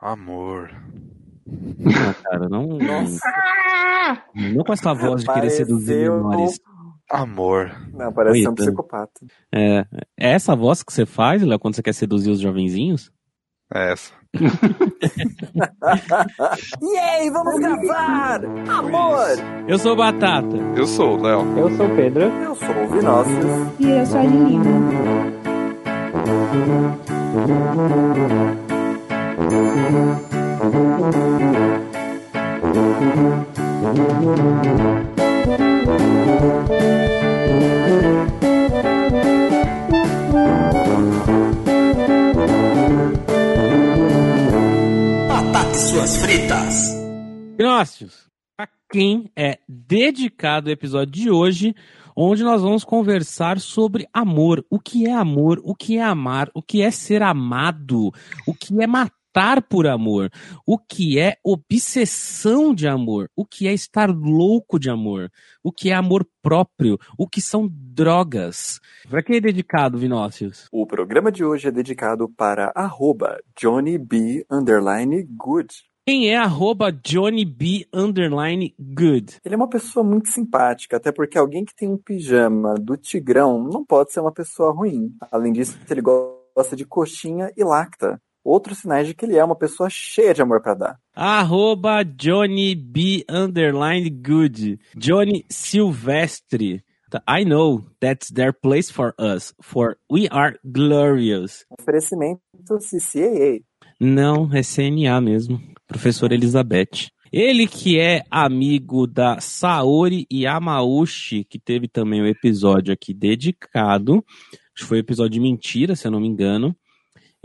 Amor. Não, cara, não. Não com essa voz de querer seduzir menores. Amor. Não, parece ser um Dan. psicopata. É, é essa voz que você faz, Léo, quando você quer seduzir os jovenzinhos? É essa. Yay, vamos gravar! Amor! Eu sou Batata. Eu sou o Léo. Eu sou o Pedro. Eu sou o. E eu sou a Lima. Batata e suas fritas. Gnóstios, a quem é dedicado o episódio de hoje, onde nós vamos conversar sobre amor. O que é amor? O que é amar? O que é ser amado? O que é matar por amor? O que é obsessão de amor? O que é estar louco de amor? O que é amor próprio? O que são drogas? Para quem é dedicado, Vinócius? O programa de hoje é dedicado para arroba Johnny B underline good. Quem é arroba Johnny B underline good? Ele é uma pessoa muito simpática, até porque alguém que tem um pijama do Tigrão não pode ser uma pessoa ruim. Além disso, ele gosta de coxinha e lacta. Outros sinais de que ele é uma pessoa cheia de amor para dar. Arroba Johnny B underline good. Johnny Silvestre. I know that's their place for us, for we are glorious. Oferecimento CCAA. Não, é CNA mesmo. Professora Elizabeth. Ele que é amigo da Saori Yamauchi, que teve também um episódio aqui dedicado. Acho que foi um episódio de mentira, se eu não me engano.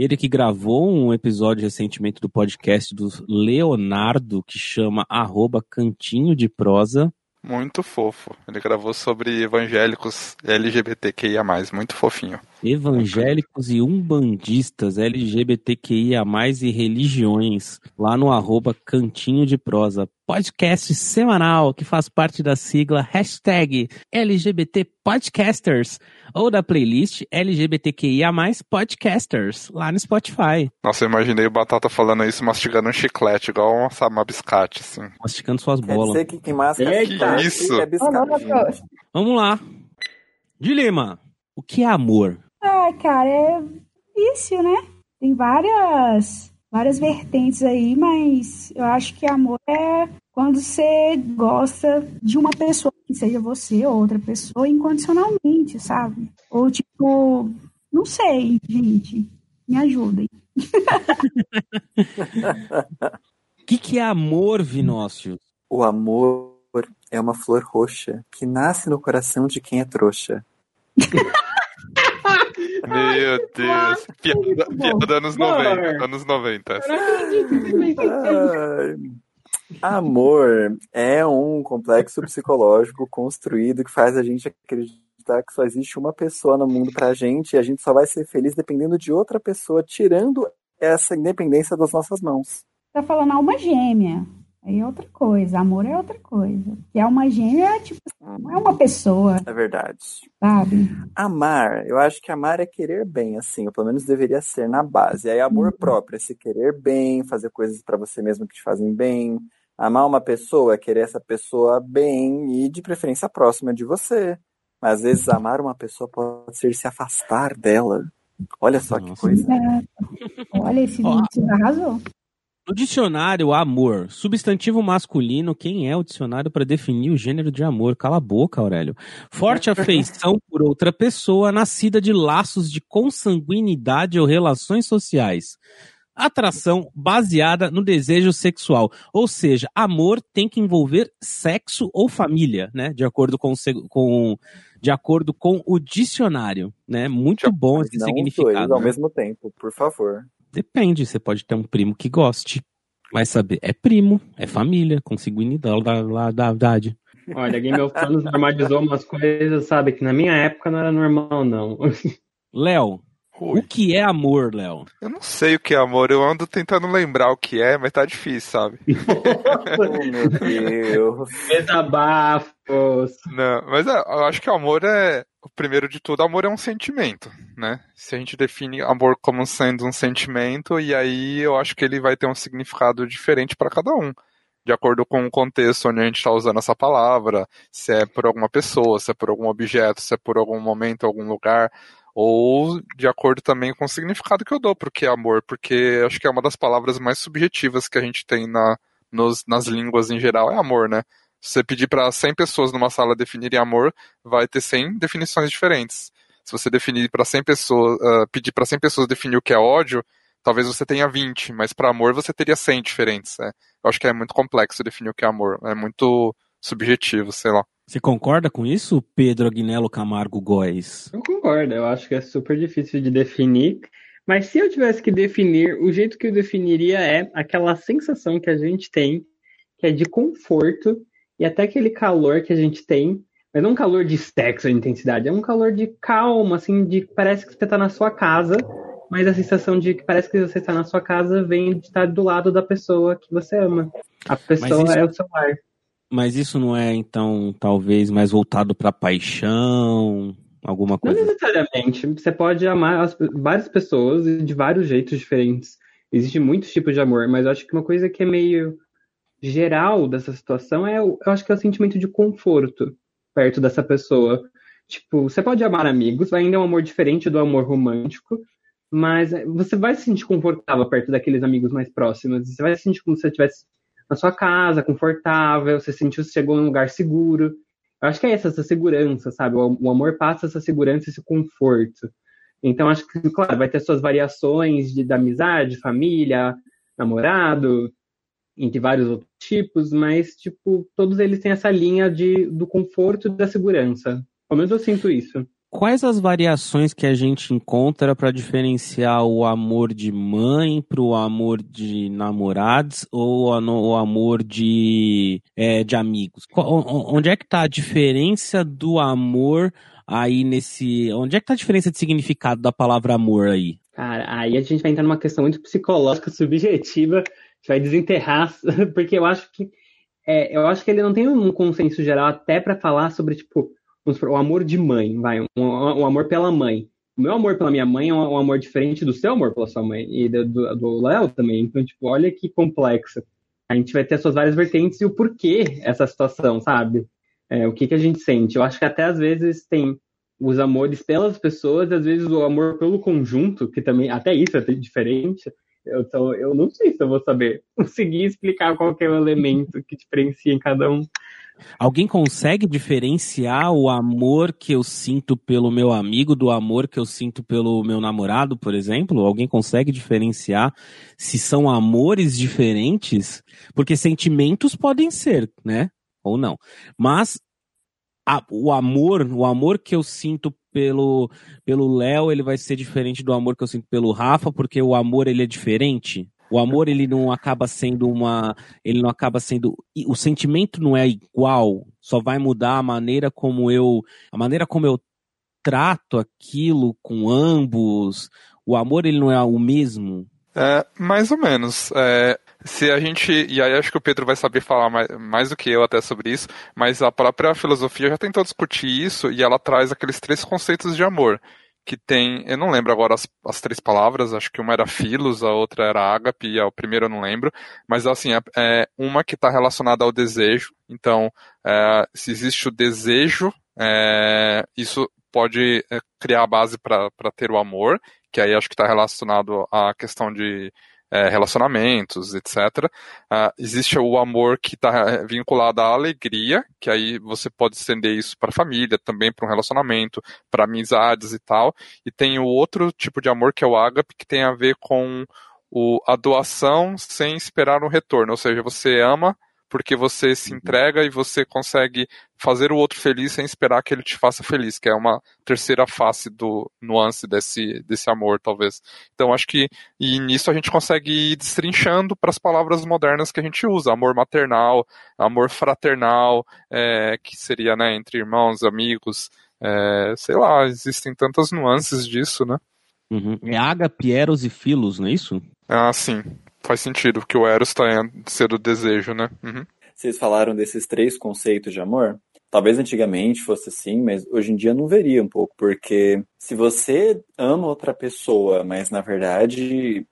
Ele que gravou um episódio recentemente do podcast do Leonardo, que chama arroba Cantinho de Prosa. Muito fofo. Ele gravou sobre evangélicos LGBTQIA+, muito fofinho. Evangélicos e umbandistas, LGBTQIA+, e religiões, lá no arroba Cantinho de Prosa. Podcast semanal que faz parte da sigla hashtag LGBT Podcasters ou da playlist LGBTQIA+, Podcasters, lá no Spotify. Nossa, eu imaginei o Batata falando isso mastigando um chiclete, igual uma, sabe, uma biscate, assim. Masticando suas Quer bolas. dizer que quem masca Eita, biscate isso? é biscate. Vamos lá. Dilema. O que é amor? Ah, cara, é vício, né? Tem várias, várias vertentes aí, mas eu acho que amor é quando você gosta de uma pessoa, que seja você ou outra pessoa, incondicionalmente, sabe? Ou tipo, não sei, gente. Me ajudem. O que, que é amor, Vinócio? O amor é uma flor roxa que nasce no coração de quem é trouxa. Meu Deus. Piada, piada anos Amor. 90. Anos 90. Eu não acredito que você me Ai, Amor é um complexo psicológico construído que faz a gente acreditar que só existe uma pessoa no mundo pra gente e a gente só vai ser feliz dependendo de outra pessoa, tirando essa independência das nossas mãos. Tá falando alma gêmea. Aí é outra coisa. Amor é outra coisa. E alma gêmea é tipo, não é uma pessoa, É verdade. sabe? Amar, eu acho que amar é querer bem, assim, ou pelo menos deveria ser na base. Aí amor próprio é se querer bem, fazer coisas pra você mesmo que te fazem bem. Amar uma pessoa é querer essa pessoa bem e de preferência próxima de você. Mas às vezes amar uma pessoa pode ser se afastar dela. Olha só que Nossa. coisa. Olha, esse. Vinícius arrasou. No dicionário, amor, substantivo masculino, quem é o dicionário para definir o gênero de amor? Cala a boca, Aurélio. Forte afeição por outra pessoa, nascida de laços de consanguinidade ou relações sociais. Atração baseada no desejo sexual. Ou seja, amor tem que envolver sexo ou família, né? De acordo com, com, de acordo com o dicionário, né? Muito bom esse Não os dois significado. ao né? mesmo tempo, por favor. Depende, você pode ter um primo que goste. Vai saber, é primo, é família, consanguinidade da, da, da idade. Olha, Game of Thrones normalizou umas coisas, sabe? Que na minha época não era normal, não. Léo, O que é amor, Léo? Eu não sei o que é amor, eu ando tentando lembrar o que é, mas tá difícil, sabe? Oh, meu Deus. Desabafos. Não, mas é, eu acho que amor é, o primeiro de tudo, amor é um sentimento, né? Se a gente define amor como sendo um sentimento, e aí eu acho que ele vai ter um significado diferente para cada um. De acordo com o contexto onde a gente está usando essa palavra, se é por alguma pessoa, se é por algum objeto, se é por algum momento, algum lugar ou de acordo também com o significado que eu dou porque é amor, porque acho que é uma das palavras mais subjetivas que a gente tem na, nos, nas línguas em geral, é amor, né? Se você pedir para 100 pessoas numa sala definirem amor, vai ter 100 definições diferentes. Se você definir para 100 pessoas, uh, pedir para 100 pessoas definir o que é ódio, talvez você tenha 20, mas para amor você teria 100 diferentes. Né? Eu acho que é muito complexo definir o que é amor, é muito subjetivo, sei lá. Você concorda com isso, Pedro Agnello Camargo Góes? Eu concordo, eu acho que é super difícil de definir. Mas se eu tivesse que definir, o jeito que eu definiria é aquela sensação que a gente tem, que é de conforto, e até aquele calor que a gente tem, mas não um calor de sexo de intensidade, é um calor de calma, assim, de que parece que você está na sua casa, mas a sensação de que parece que você está na sua casa vem de estar do lado da pessoa que você ama. A pessoa isso... é o seu lar. Mas isso não é, então, talvez mais voltado para paixão, alguma coisa? Não necessariamente. Você pode amar as, várias pessoas de vários jeitos diferentes. Existem muitos tipos de amor, mas eu acho que uma coisa que é meio geral dessa situação é, eu acho que é o sentimento de conforto perto dessa pessoa. Tipo, você pode amar amigos, ainda é um amor diferente do amor romântico, mas você vai se sentir confortável perto daqueles amigos mais próximos. Você vai se sentir como se você estivesse na sua casa, confortável, você sentiu que chegou em um lugar seguro. Eu acho que é essa, essa segurança, sabe? O, amor passa essa segurança, esse conforto. Então, acho que, claro, vai ter suas variações de, da amizade, família, namorado, entre vários outros tipos, mas, tipo, todos eles têm essa linha de, do conforto e da segurança. Pelo menos eu sinto isso. Quais as variações que a gente encontra para diferenciar o amor de mãe para o amor de namorados ou o amor de, é, de amigos? Onde é que está a diferença do amor aí nesse. Onde é que está a diferença de significado da palavra amor aí? Cara, aí a gente vai entrar numa questão muito psicológica, subjetiva, a gente vai desenterrar, porque eu acho que é, eu acho que ele não tem um consenso geral até para falar sobre, tipo, o amor de mãe, vai, um, um, amor pela mãe. O meu amor pela minha mãe é um, amor diferente do seu amor pela sua mãe e do Léo também. Então, tipo, olha que complexo. A gente vai ter as suas várias vertentes e o porquê essa situação, sabe? É, o que, que a gente sente. Eu acho que até às vezes tem os amores pelas pessoas, às vezes o amor pelo conjunto, que também, até isso é diferente. Então, eu não sei se eu vou saber conseguir explicar qual é o elemento que diferencia em cada um. Alguém consegue diferenciar o amor que eu sinto pelo meu amigo do amor que eu sinto pelo meu namorado, por exemplo? Alguém consegue diferenciar se são amores diferentes? Porque sentimentos podem ser, né? Ou não. Mas a, o amor, o amor que eu sinto pelo pelo Léo, ele vai ser diferente do amor que eu sinto pelo Rafa, porque o amor ele é diferente. O amor ele não acaba sendo uma, ele não acaba sendo, o sentimento não é igual, só vai mudar a maneira como eu, a maneira como eu trato aquilo com ambos. O amor ele não é o mesmo. É, mais ou menos. É, se a gente. E aí acho que o Pedro vai saber falar mais, mais do que eu até sobre isso, mas a própria filosofia já tentou discutir isso e ela traz aqueles três conceitos de amor que tem, eu não lembro agora as, as três palavras, acho que uma era filos, a outra era ágape, e a primeira eu não lembro, mas assim, é, é uma que está relacionada ao desejo, então, é, se existe o desejo, é, isso pode é, criar a base para ter o amor, que aí acho que está relacionado à questão de é, relacionamentos, etc. Uh, ah, existe o amor que está vinculado à alegria, que aí você pode estender isso para a família, também para um relacionamento, para amizades e tal. E tem o outro tipo de amor que é o ágape, que tem a ver com o, a doação sem esperar um retorno, ou seja, você ama porque você se uhum. entrega e você consegue fazer o outro feliz sem esperar que ele te faça feliz, que é uma terceira face do nuance desse, desse amor, talvez. Então acho que e nisso a gente consegue ir destrinchando para as palavras modernas que a gente usa, amor maternal, amor fraternal, é, que seria né, entre irmãos, amigos, é, sei lá, existem tantas nuances disso, né? Uhum. É ágape, eros e filos, não é isso? Ah, sim. Faz sentido, porque o Eros tá sendo desejo, né? Uhum. Vocês falaram desses três conceitos de amor? Talvez antigamente fosse assim, mas hoje em dia não veria um pouco, porque se você ama outra pessoa, mas na verdade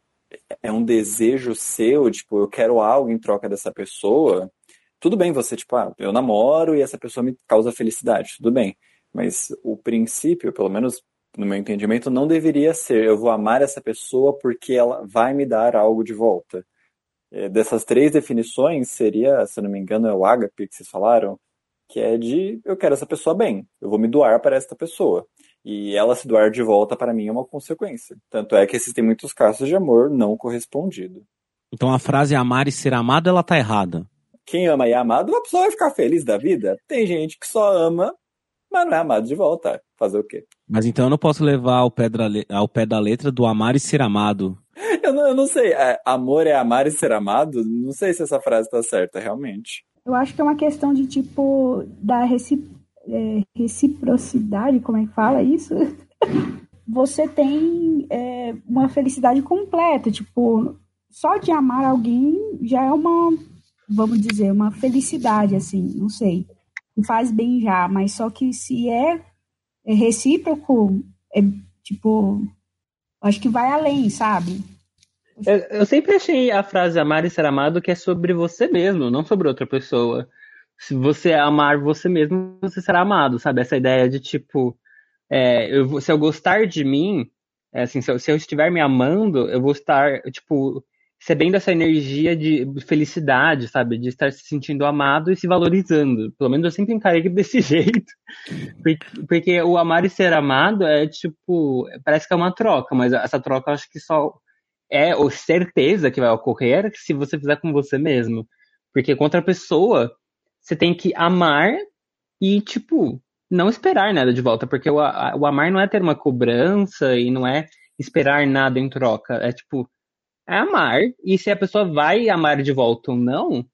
é um desejo seu, tipo, eu quero algo em troca dessa pessoa, tudo bem você, tipo, ah, eu namoro e essa pessoa me causa felicidade, tudo bem. Mas o princípio, pelo menos no meu entendimento, não deveria ser eu vou amar essa pessoa porque ela vai me dar algo de volta. É, dessas três definições, seria, se não me engano, é o ágape que vocês falaram, que é de eu quero essa pessoa bem, eu vou me doar para esta pessoa. E ela se doar de volta para mim é uma consequência. Tanto é que existem muitos casos de amor não correspondido. Então a frase amar e ser amado, ela tá errada. Quem ama e é amado, a pessoa vai ficar feliz da vida. Tem gente que só ama, mas não é amado de volta. Fazer o quê? Mas então eu não posso levar ao pé da, ao pé da letra do amar e ser amado. Eu não, eu não sei. É, amor é amar e ser amado? Não sei se essa frase está certa, realmente. Eu acho que é uma questão de tipo da recip... é, reciprocidade, como é que fala isso? Você tem é, uma felicidade completa, tipo, só de amar alguém já é uma, vamos dizer, uma felicidade, assim, não sei. Faz bem já, mas só que se é, é recíproco, é tipo, acho que vai além, sabe? Eu, eu, sempre achei a frase amar e ser amado que é sobre você mesmo, não sobre outra pessoa. Se você amar você mesmo, você será amado, sabe? Essa ideia de tipo, é, eu, se eu gostar de mim, é, assim, se eu, se eu, estiver me amando, eu vou estar, tipo, recebendo essa energia de felicidade, sabe? De estar se sentindo amado e se valorizando. Pelo menos eu sempre encarei desse jeito. Porque, porque o amar e ser amado é tipo, parece que é uma troca, mas essa troca eu acho que só é ou certeza que vai ocorrer se você fizer com você mesmo. Porque com outra pessoa, você tem que amar e, tipo, não esperar nada de volta. Porque o, o amar não é ter uma cobrança e não é esperar nada em troca. É, tipo, amar. E se a pessoa vai amar de volta ou não,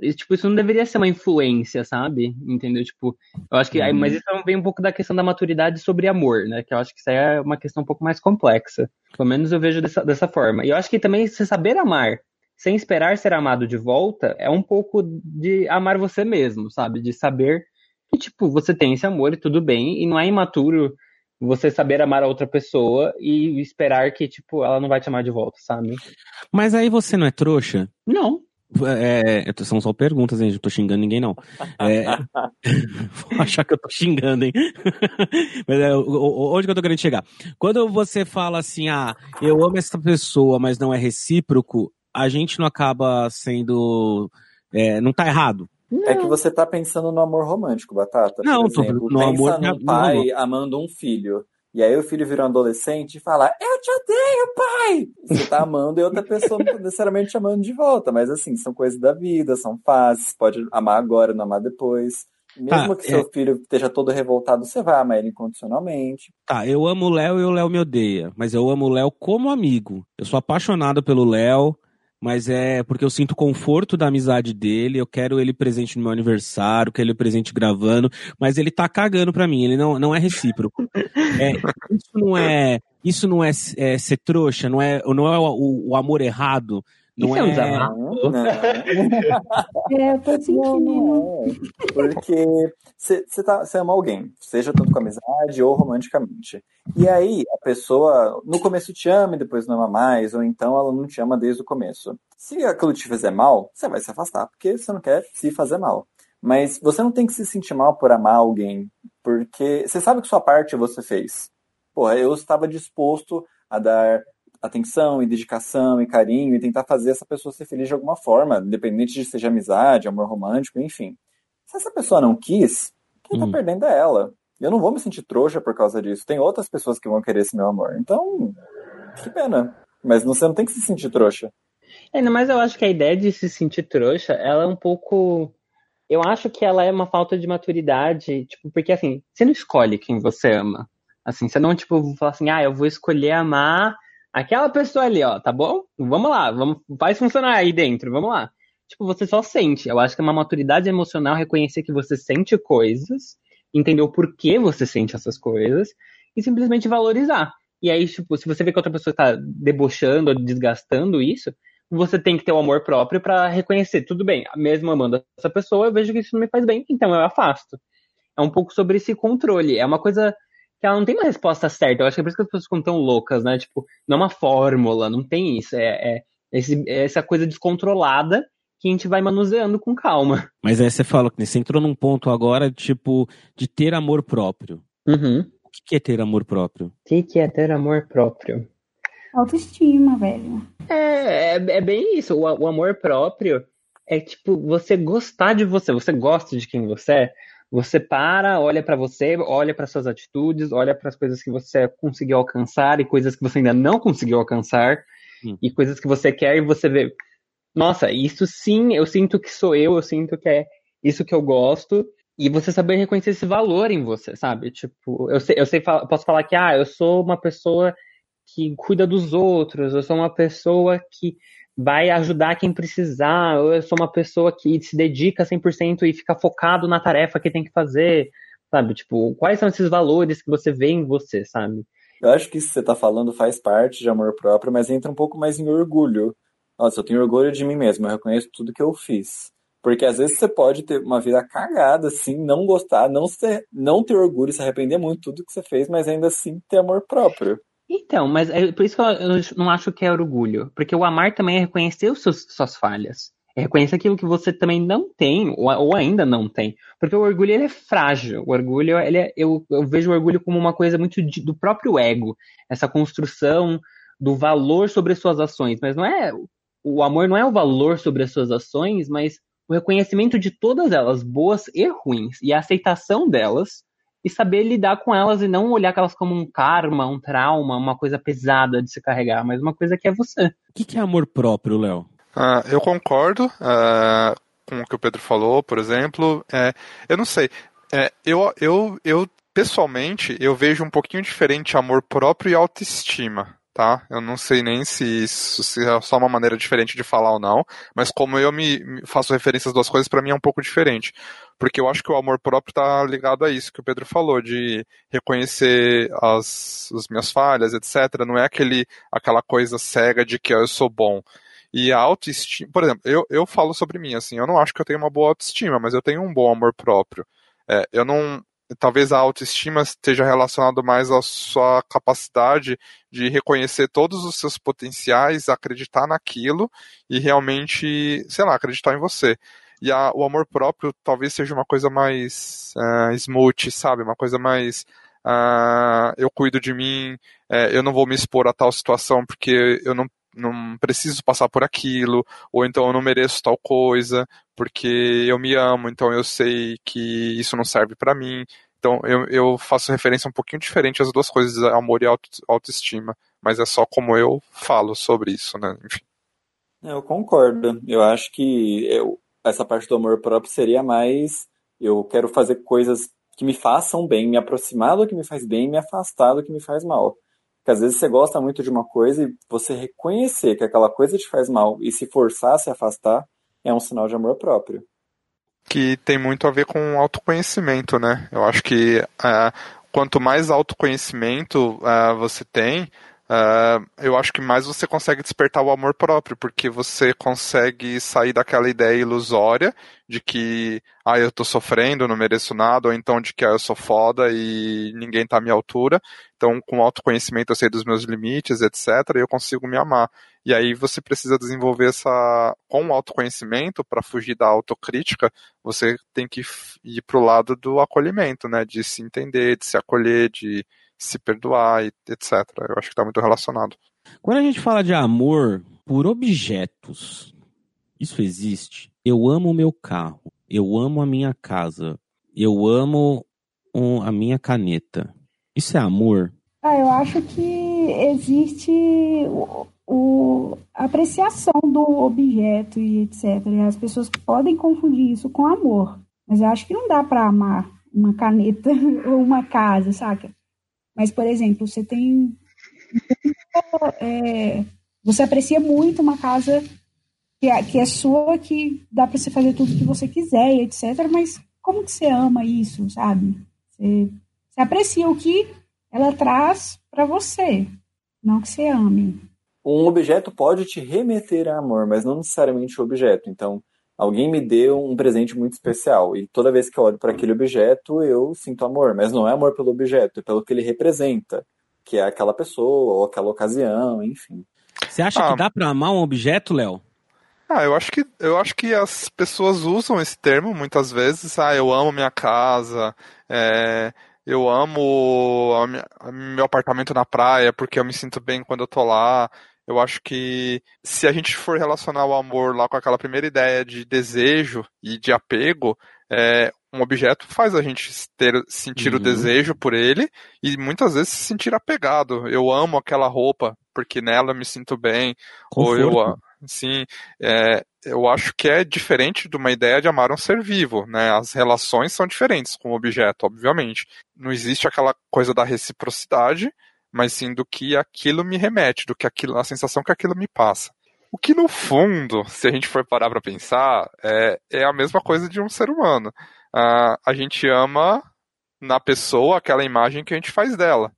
e, tipo, isso não deveria ser uma influência, sabe? Entendeu? Tipo, eu acho que. Uhum. Mas isso vem um pouco da questão da maturidade sobre amor, né? Que eu acho que isso aí é uma questão um pouco mais complexa. Pelo menos eu vejo dessa, dessa forma. E eu acho que também se saber amar sem esperar ser amado de volta é um pouco de amar você mesmo, sabe? De saber que, tipo, você tem esse amor e tudo bem, e não é imaturo você saber amar a outra pessoa e esperar que, tipo, ela não vai te amar de volta, sabe? Mas aí você não é trouxa? Não. É, são só perguntas, hein? Eu tô xingando ninguém, não. É, vou achar que eu tô xingando, hein? mas é, onde que eu tô querendo chegar? Quando você fala assim, ah, eu amo essa pessoa, mas não é recíproco, a gente não acaba sendo. É, não tá errado. É que você tá pensando no amor romântico, Batata. Não, Por exemplo, tô no pensa amor. num pai amando um filho. E aí o filho vira um adolescente e fala, eu te odeio, pai! Você tá amando e outra pessoa não tá necessariamente amando de volta. Mas assim, são coisas da vida, são fases. Pode amar agora, não amar depois. Mesmo tá, que seu é... filho esteja todo revoltado, você vai amar ele incondicionalmente. Tá, eu amo o Léo e o Léo me odeia. Mas eu amo o Léo como amigo. Eu sou apaixonado pelo Léo mas é porque eu sinto conforto da amizade dele, eu quero ele presente no meu aniversário, quero ele presente gravando, mas ele tá cagando pra mim, ele não, não é recíproco. É, isso não é, isso não é, é, ser trouxa, não é, não é o, o amor errado, não é, é não, não. é, eu tô sentindo. Não, é. Porque você tá, ama alguém, seja tanto com amizade ou romanticamente. E aí a pessoa no começo te ama e depois não ama mais, ou então ela não te ama desde o começo. Se aquilo te fizer mal, você vai se afastar, porque você não quer se fazer mal. Mas você não tem que se sentir mal por amar alguém, porque você sabe que sua parte você fez. Porra, eu estava disposto a dar atenção e dedicação e carinho e tentar fazer essa pessoa ser feliz de alguma forma, independente de seja amizade, amor romântico, enfim. Se essa pessoa não quis, quem tá hum. perdendo é ela. Eu não vou me sentir trouxa por causa disso. Tem outras pessoas que vão querer esse meu amor. Então, que pena. Mas você não tem que se sentir trouxa. É, mas eu acho que a ideia de se sentir trouxa, ela é um pouco. Eu acho que ela é uma falta de maturidade, tipo, porque assim, você não escolhe quem você ama. Assim, você não, tipo, fala assim, ah, eu vou escolher amar aquela pessoa ali, ó, tá bom? Vamos lá, vamos, faz funcionar aí dentro, vamos lá. Tipo, você só sente. Eu acho que é uma maturidade emocional reconhecer que você sente coisas, entender o porquê você sente essas coisas e simplesmente valorizar. E aí, tipo, se você vê que outra pessoa está debochando ou desgastando isso, você tem que ter o amor próprio para reconhecer, tudo bem, mesmo amando essa pessoa, eu vejo que isso não me faz bem, então eu afasto. É um pouco sobre esse controle. É uma coisa que ela não tem uma resposta certa. Eu acho que é por isso que as pessoas ficam tão loucas, né? Tipo, não é uma fórmula, não tem isso. É, é, esse, é essa coisa descontrolada que a gente vai manuseando com calma. Mas aí você fala que você entrou num ponto agora, tipo, de ter amor próprio. Uhum. O que é ter amor próprio? O que, que é ter amor próprio? Autoestima, velho. É, é, é bem isso. O, o, amor próprio é tipo você gostar de você. Você gosta de quem você é. Você para, olha para você, olha para suas atitudes, olha para as coisas que você conseguiu alcançar e coisas que você ainda não conseguiu alcançar hum. e coisas que você quer e você vê, nossa, isso sim, eu sinto que sou eu, eu sinto que é isso que eu gosto e você saber reconhecer esse valor em você, sabe? Tipo, eu sei, eu sei, posso falar que ah, eu sou uma pessoa que cuida dos outros, eu sou uma pessoa que vai ajudar quem precisar, eu sou uma pessoa que se dedica 100% e fica focado na tarefa que tem que fazer, sabe? Tipo, quais são esses valores que você vê em você, sabe? Eu acho que isso que você tá falando faz parte de amor próprio, mas entra um pouco mais em orgulho. Nossa, eu tenho orgulho de mim mesmo, eu reconheço tudo que eu fiz. Porque às vezes você pode ter uma vida cagada, assim, não gostar, não, ser, não ter orgulho, se arrepender muito de tudo que você fez, mas ainda assim ter amor próprio. Então, mas é por isso que eu não acho que é orgulho. Porque o amar também é reconhecer os seus, suas falhas. É reconhecer aquilo que você também não tem, ou, ou ainda não tem. Porque o orgulho, ele é frágil. O orgulho, ele é, eu, eu vejo o orgulho como uma coisa muito de, do próprio ego. Essa construção do valor sobre as suas ações. Mas não é... O amor não é o valor sobre as suas ações, mas o reconhecimento de todas elas, boas e ruins. E a aceitação delas e saber lidar com elas e não olhar elas como um karma, um trauma, uma coisa pesada de se carregar, mas uma coisa que é você. O que, que é amor próprio, Léo? Uh, eu concordo uh, com o que o Pedro falou, por exemplo. É, eu não sei. É, eu, eu, eu, pessoalmente, eu vejo um pouquinho diferente amor próprio e autoestima tá? Eu não sei nem se isso se é só uma maneira diferente de falar ou não, mas como eu me, faço referência às duas coisas, para mim é um pouco diferente. Porque eu acho que o amor próprio está ligado a isso que o Pedro falou, de reconhecer as, as minhas falhas, etc. Não é aquele, aquela coisa cega de que eu sou bom. E a autoestima, por exemplo, eu, eu falo sobre mim, assim, eu não acho que eu tenho uma boa autoestima, mas eu tenho um bom amor próprio. É, eu não, talvez a autoestima esteja relacionado mais à sua capacidade de reconhecer todos os seus potenciais, acreditar naquilo e realmente, sei lá, acreditar em você. E a, o amor próprio talvez seja uma coisa mais uh, smooth, sabe? Uma coisa mais. Uh, eu cuido de mim, uh, eu não vou me expor a tal situação porque eu não não preciso passar por aquilo, ou então eu não mereço tal coisa, porque eu me amo, então eu sei que isso não serve para mim. Então eu, eu faço referência um pouquinho diferente às duas coisas, amor e auto, autoestima, mas é só como eu falo sobre isso, né? Enfim. Eu concordo. Eu acho que eu, essa parte do amor próprio seria mais eu quero fazer coisas que me façam bem, me aproximar do que me faz bem, me afastar do que me faz mal. Porque às vezes você gosta muito de uma coisa e você reconhecer que aquela coisa te faz mal e se forçar a se afastar é um sinal de amor próprio. Que tem muito a ver com autoconhecimento, né? Eu acho que uh, quanto mais autoconhecimento uh, você tem, Uh, eu acho que mais você consegue despertar o amor próprio, porque você consegue sair daquela ideia ilusória de que, ah, eu tô sofrendo, não mereço nada, ou então de que ah, eu sou foda e ninguém tá à minha altura. Então, com autoconhecimento eu sei dos meus limites, etc., e eu consigo me amar. E aí você precisa desenvolver essa. Com o autoconhecimento, para fugir da autocrítica, você tem que ir pro lado do acolhimento, né? De se entender, de se acolher, de se perdoar, etc. Eu acho que está muito relacionado. Quando a gente fala de amor por objetos, isso existe. Eu amo o meu carro, eu amo a minha casa, eu amo um, a minha caneta. Isso é amor? Ah, eu acho que existe o, o, a apreciação do objeto e etc. As pessoas podem confundir isso com amor. Mas eu acho que não dá para amar uma caneta ou uma casa, saca? Mas, por exemplo, você tem. É, você aprecia muito uma casa que é, que é sua, que dá para você fazer tudo que você quiser, etc. Mas como que você ama isso, sabe? Você, você aprecia o que ela traz para você, não que você ame. Um objeto pode te remeter a amor, mas não necessariamente o objeto. Então, alguém me deu um presente muito especial e toda vez que eu olho para aquele objeto, eu sinto amor, mas não é amor pelo objeto, é pelo que ele representa, que é aquela pessoa ou aquela ocasião, enfim. Você acha Ah. que dá pra amar um objeto, Léo? Ah, eu acho que eu acho que as pessoas usam esse termo muitas vezes. Ah, eu amo minha casa, é, eu amo a minha- a meu apartamento na praia porque eu me sinto bem quando eu tô lá. Eu acho que se a gente for relacionar o amor lá com aquela primeira ideia de desejo e de apego, é, um objeto faz a gente ter, sentir o Uhum. desejo por ele e muitas vezes se sentir apegado. Eu amo aquela roupa porque nela eu me sinto bem. Ou eu, Conforto. sim, é, eu acho que é diferente de uma ideia de amar um ser vivo, né? As relações são diferentes com o objeto, obviamente. Não existe aquela coisa da reciprocidade, mas sim do que aquilo me remete, do que aquilo, a sensação que aquilo me passa. O que no fundo, se a gente for parar para pensar, é, é a mesma coisa de um ser humano. Ah, a gente ama na pessoa aquela imagem que a gente faz dela.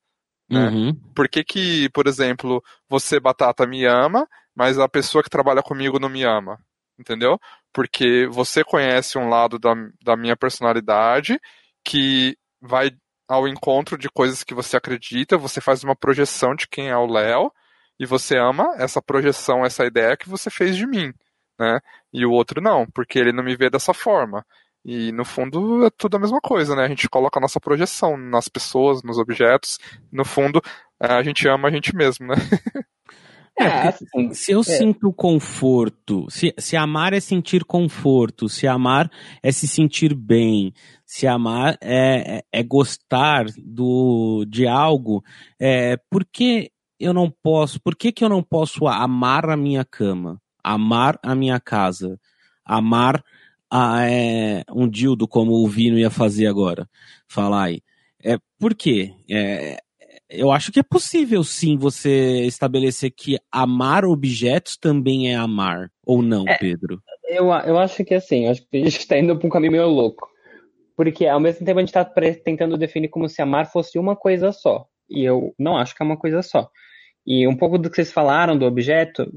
né? Uhum. Por que que, por exemplo, você, Batata, me ama, mas a pessoa que trabalha comigo não me ama? Entendeu? Porque você conhece um lado da, da minha personalidade que vai ao encontro de coisas que você acredita, você faz uma projeção de quem é o Léo, e você ama essa projeção, essa ideia que você fez de mim, né? E o outro não, porque ele não me vê dessa forma. E no fundo é tudo a mesma coisa, né? A gente coloca a nossa projeção nas pessoas, nos objetos. No fundo, a gente ama a gente mesmo, né? É, É, porque assim, se eu sinto conforto, se, se amar é sentir conforto, se amar é se sentir bem, se amar é, é, é gostar do, de algo, é, por que eu não posso, por que, que eu não posso amar a minha cama, amar a minha casa, amar a, é, um dildo como o Vino ia fazer agora, falar aí. É, por quê? É, eu acho que é possível sim você estabelecer que amar objetos também é amar, ou não, É. Pedro? Eu, eu acho que assim, eu acho que a gente tá indo pra um caminho meio louco. Porque ao mesmo tempo a gente tá pre- tentando definir como se amar fosse uma coisa só. E eu não acho que é uma coisa só. E um pouco do que vocês falaram do objeto,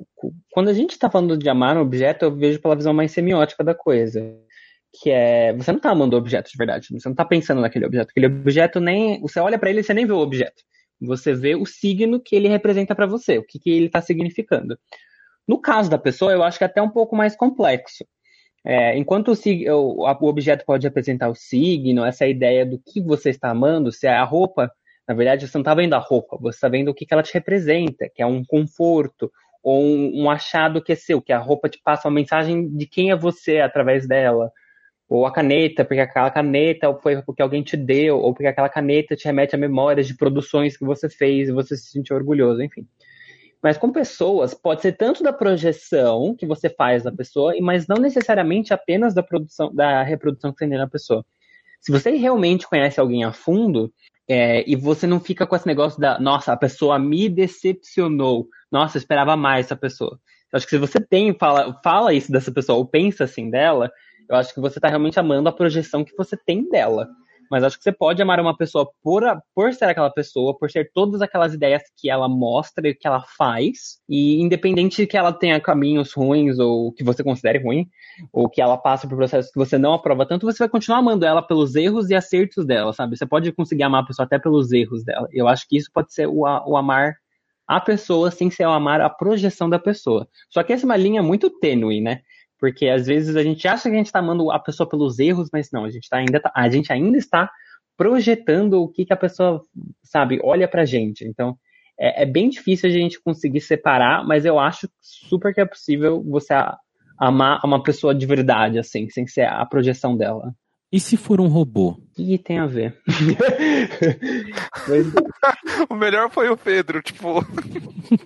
quando a gente tá falando de amar um objeto, eu vejo pela visão mais semiótica da coisa. Que é, você não tá amando o objeto de verdade, você não tá pensando naquele objeto. Aquele objeto nem, você olha pra ele e você nem vê o objeto. Você vê o signo que ele representa pra você, o que, que ele tá significando. No caso da pessoa, eu acho que é até um pouco mais complexo. É, enquanto o, o objeto pode representar o signo, essa ideia do que você está amando, se é a roupa, na verdade você não está vendo a roupa, você está vendo o que, que ela te representa, que é um conforto, ou um, um achado que é seu, que a roupa te passa uma mensagem de quem é você através dela. Ou a caneta, porque aquela caneta foi porque alguém te deu, ou porque aquela caneta te remete a memórias de produções que você fez e você se sentiu orgulhoso, enfim. Mas com pessoas, pode ser tanto da projeção que você faz da pessoa, mas não necessariamente apenas da produção, da reprodução que você tem na pessoa. Se você realmente conhece alguém a fundo, é, e você não fica com esse negócio da, nossa, a pessoa me decepcionou, nossa, eu esperava mais essa pessoa. Eu acho que se você tem, fala, fala isso dessa pessoa, ou pensa assim dela, eu acho que você está realmente amando a projeção que você tem dela. Mas acho que você pode amar uma pessoa por, a- por ser aquela pessoa, por ser todas aquelas ideias que ela mostra e que ela faz, e independente de que ela tenha caminhos ruins ou que você considere ruim, ou que ela passe por processos que você não aprova tanto, você vai continuar amando ela pelos erros e acertos dela, sabe? Você pode conseguir amar a pessoa até pelos erros dela. Eu acho que isso pode ser o, o amar a pessoa sem ser o amar a projeção da pessoa. Só que essa é uma linha muito tênue, né? Porque às vezes a gente acha que a gente está amando a pessoa pelos erros, mas não, a gente, tá ainda, tá- a gente ainda está projetando o que, que a pessoa, sabe, olha pra gente. Então, é, é bem difícil a gente conseguir separar, mas eu acho super que é possível você a- amar uma pessoa de verdade, assim, sem ser a projeção dela. E se for um robô? O que tem a ver? O melhor foi o Pedro, tipo,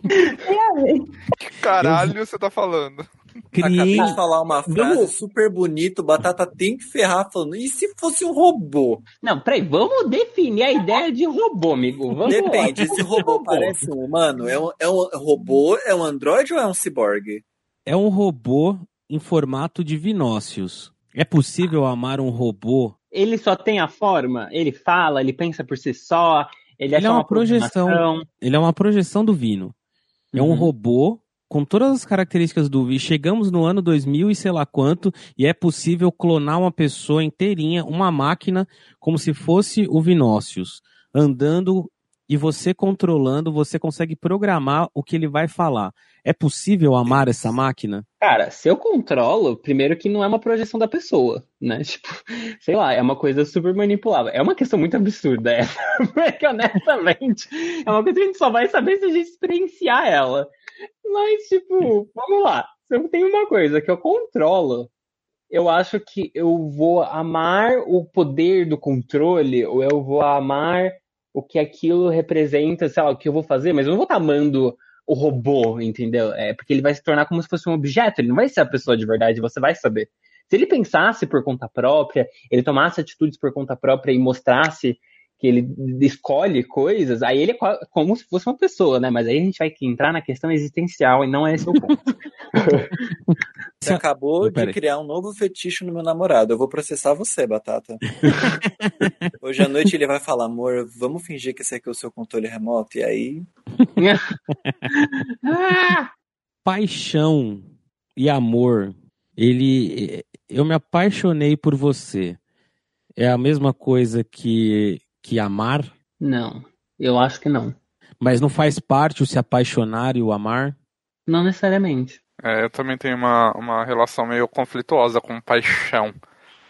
Tem a ver. que caralho você tá falando? Acabei Criei. de falar uma frase Vamos- super bonita, o Batata tem que ferrar falando, e se fosse um robô? não, peraí, vamos definir a ideia de robô, amigo. Vamos lá. Depende, esse robô parece um humano? É um, é um robô, é um androide ou é um ciborgue? É um robô em formato de Vinócios. É possível amar um robô? ele só tem a forma, ele fala, ele pensa por si só, Ele é, Ele é só uma projeção. Ele é uma projeção do Vino. É um Uhum. robô com todas as características do Vino. Chegamos no ano 2000 e sei lá quanto, e é possível clonar uma pessoa inteirinha, uma máquina, como se fosse o Vinócius, andando e você controlando, você consegue programar o que ele vai falar. É possível amar essa máquina? Cara, se eu controlo, primeiro que não é uma projeção da pessoa, né? Tipo, sei lá, é uma coisa super manipulável. É uma questão muito absurda essa, porque honestamente é uma coisa que a gente só vai saber se a gente experienciar ela. Mas, tipo, vamos lá. Se eu tenho uma coisa que eu controlo, eu acho que eu vou amar o poder do controle, ou eu vou amar o que aquilo representa, sei lá, o que eu vou fazer, mas eu não vou estar amando o robô, entendeu? É porque ele vai se tornar como se fosse um objeto, ele não vai ser a pessoa de verdade, você vai saber. Se ele pensasse por conta própria, ele tomasse atitudes por conta própria e mostrasse que ele escolhe coisas, aí ele é co- como se fosse uma pessoa, né? Mas aí a gente vai entrar na questão existencial e não é esse o ponto. Você acabou de criar um novo fetiche no meu namorado. Eu vou processar você, Batata. Hoje à noite ele vai falar, amor, vamos fingir que esse aqui é o seu controle remoto. E aí, Ah! Paixão e amor, ele. Eu me apaixonei por você. É a mesma coisa que, que amar, Não, eu acho que não. mas não faz parte o se apaixonar e o amar? Não necessariamente. É, eu também tenho uma, uma relação meio conflituosa com paixão.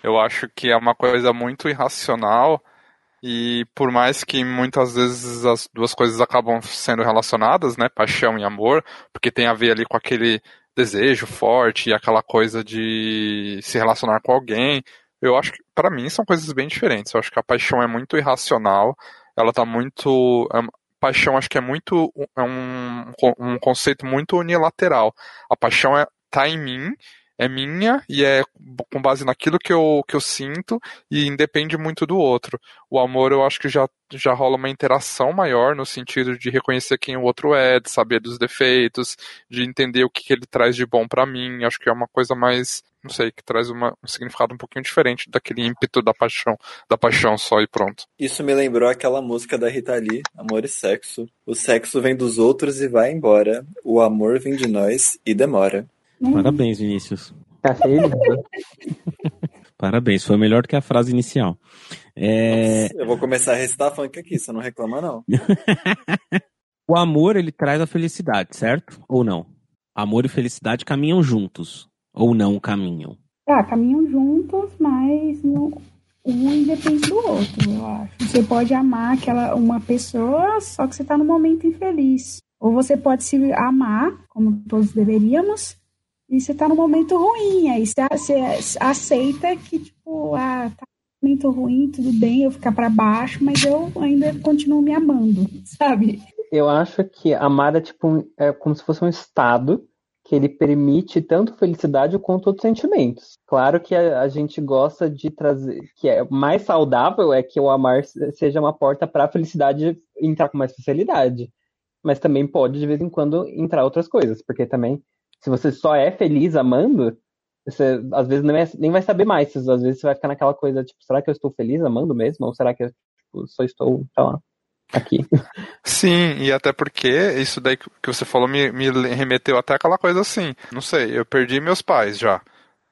Eu acho que é uma coisa muito irracional e por mais que muitas vezes as duas coisas acabam sendo relacionadas, né, paixão e amor, porque tem a ver ali com aquele desejo forte e aquela coisa de se relacionar com alguém. Eu acho que para mim são coisas bem diferentes. Eu acho que a paixão é muito irracional, ela tá muito paixão acho que é muito é um, um conceito muito unilateral. A paixão é, tá em mim, é minha e é com base naquilo que eu, que eu sinto e independe muito do outro. O amor eu acho que já, já rola uma interação maior no sentido de reconhecer quem o outro é, de saber dos defeitos, de entender o que, que ele traz de bom pra mim. Acho que é uma coisa mais, não sei, que traz uma, um significado um pouquinho diferente daquele ímpeto da paixão, da paixão só e pronto. isso me lembrou aquela música da Rita Lee, Amor e Sexo. O sexo vem dos outros e vai embora. O amor vem de nós e demora. Parabéns, Vinícius. Achei lindo. Parabéns, foi melhor que a frase inicial. É, Eu vou começar a recitar funk aqui, você não reclama não. o amor, ele traz a felicidade, certo? Ou não? Amor e felicidade caminham juntos. Ou não caminham? Ah, caminham juntos, mas não- um independe do outro, eu acho. Você pode amar aquela uma pessoa, só que você tá num momento infeliz. Ou você pode se amar, como todos deveríamos, e você tá num momento ruim. Aí você, aceita que, tipo, ah, tá num momento ruim, tudo bem, eu ficar pra baixo, mas eu ainda continuo me amando, sabe? Eu acho que amar é tipo é como se fosse um estado que ele permite tanto felicidade quanto outros sentimentos. Claro que a, a gente gosta de trazer, que é mais saudável é que o amar se- seja uma porta para a felicidade entrar com mais facilidade. Mas também pode de vez em quando entrar outras coisas, porque também se você só é feliz amando, você às vezes nem, é- nem vai saber mais. Às vezes você vai ficar naquela coisa tipo, será que eu estou feliz amando mesmo? Ou será que eu tipo, só estou, sei lá, aqui? Sim, e até porque isso daí que você falou me, me remeteu até aquela coisa assim. Não sei, eu perdi meus pais já.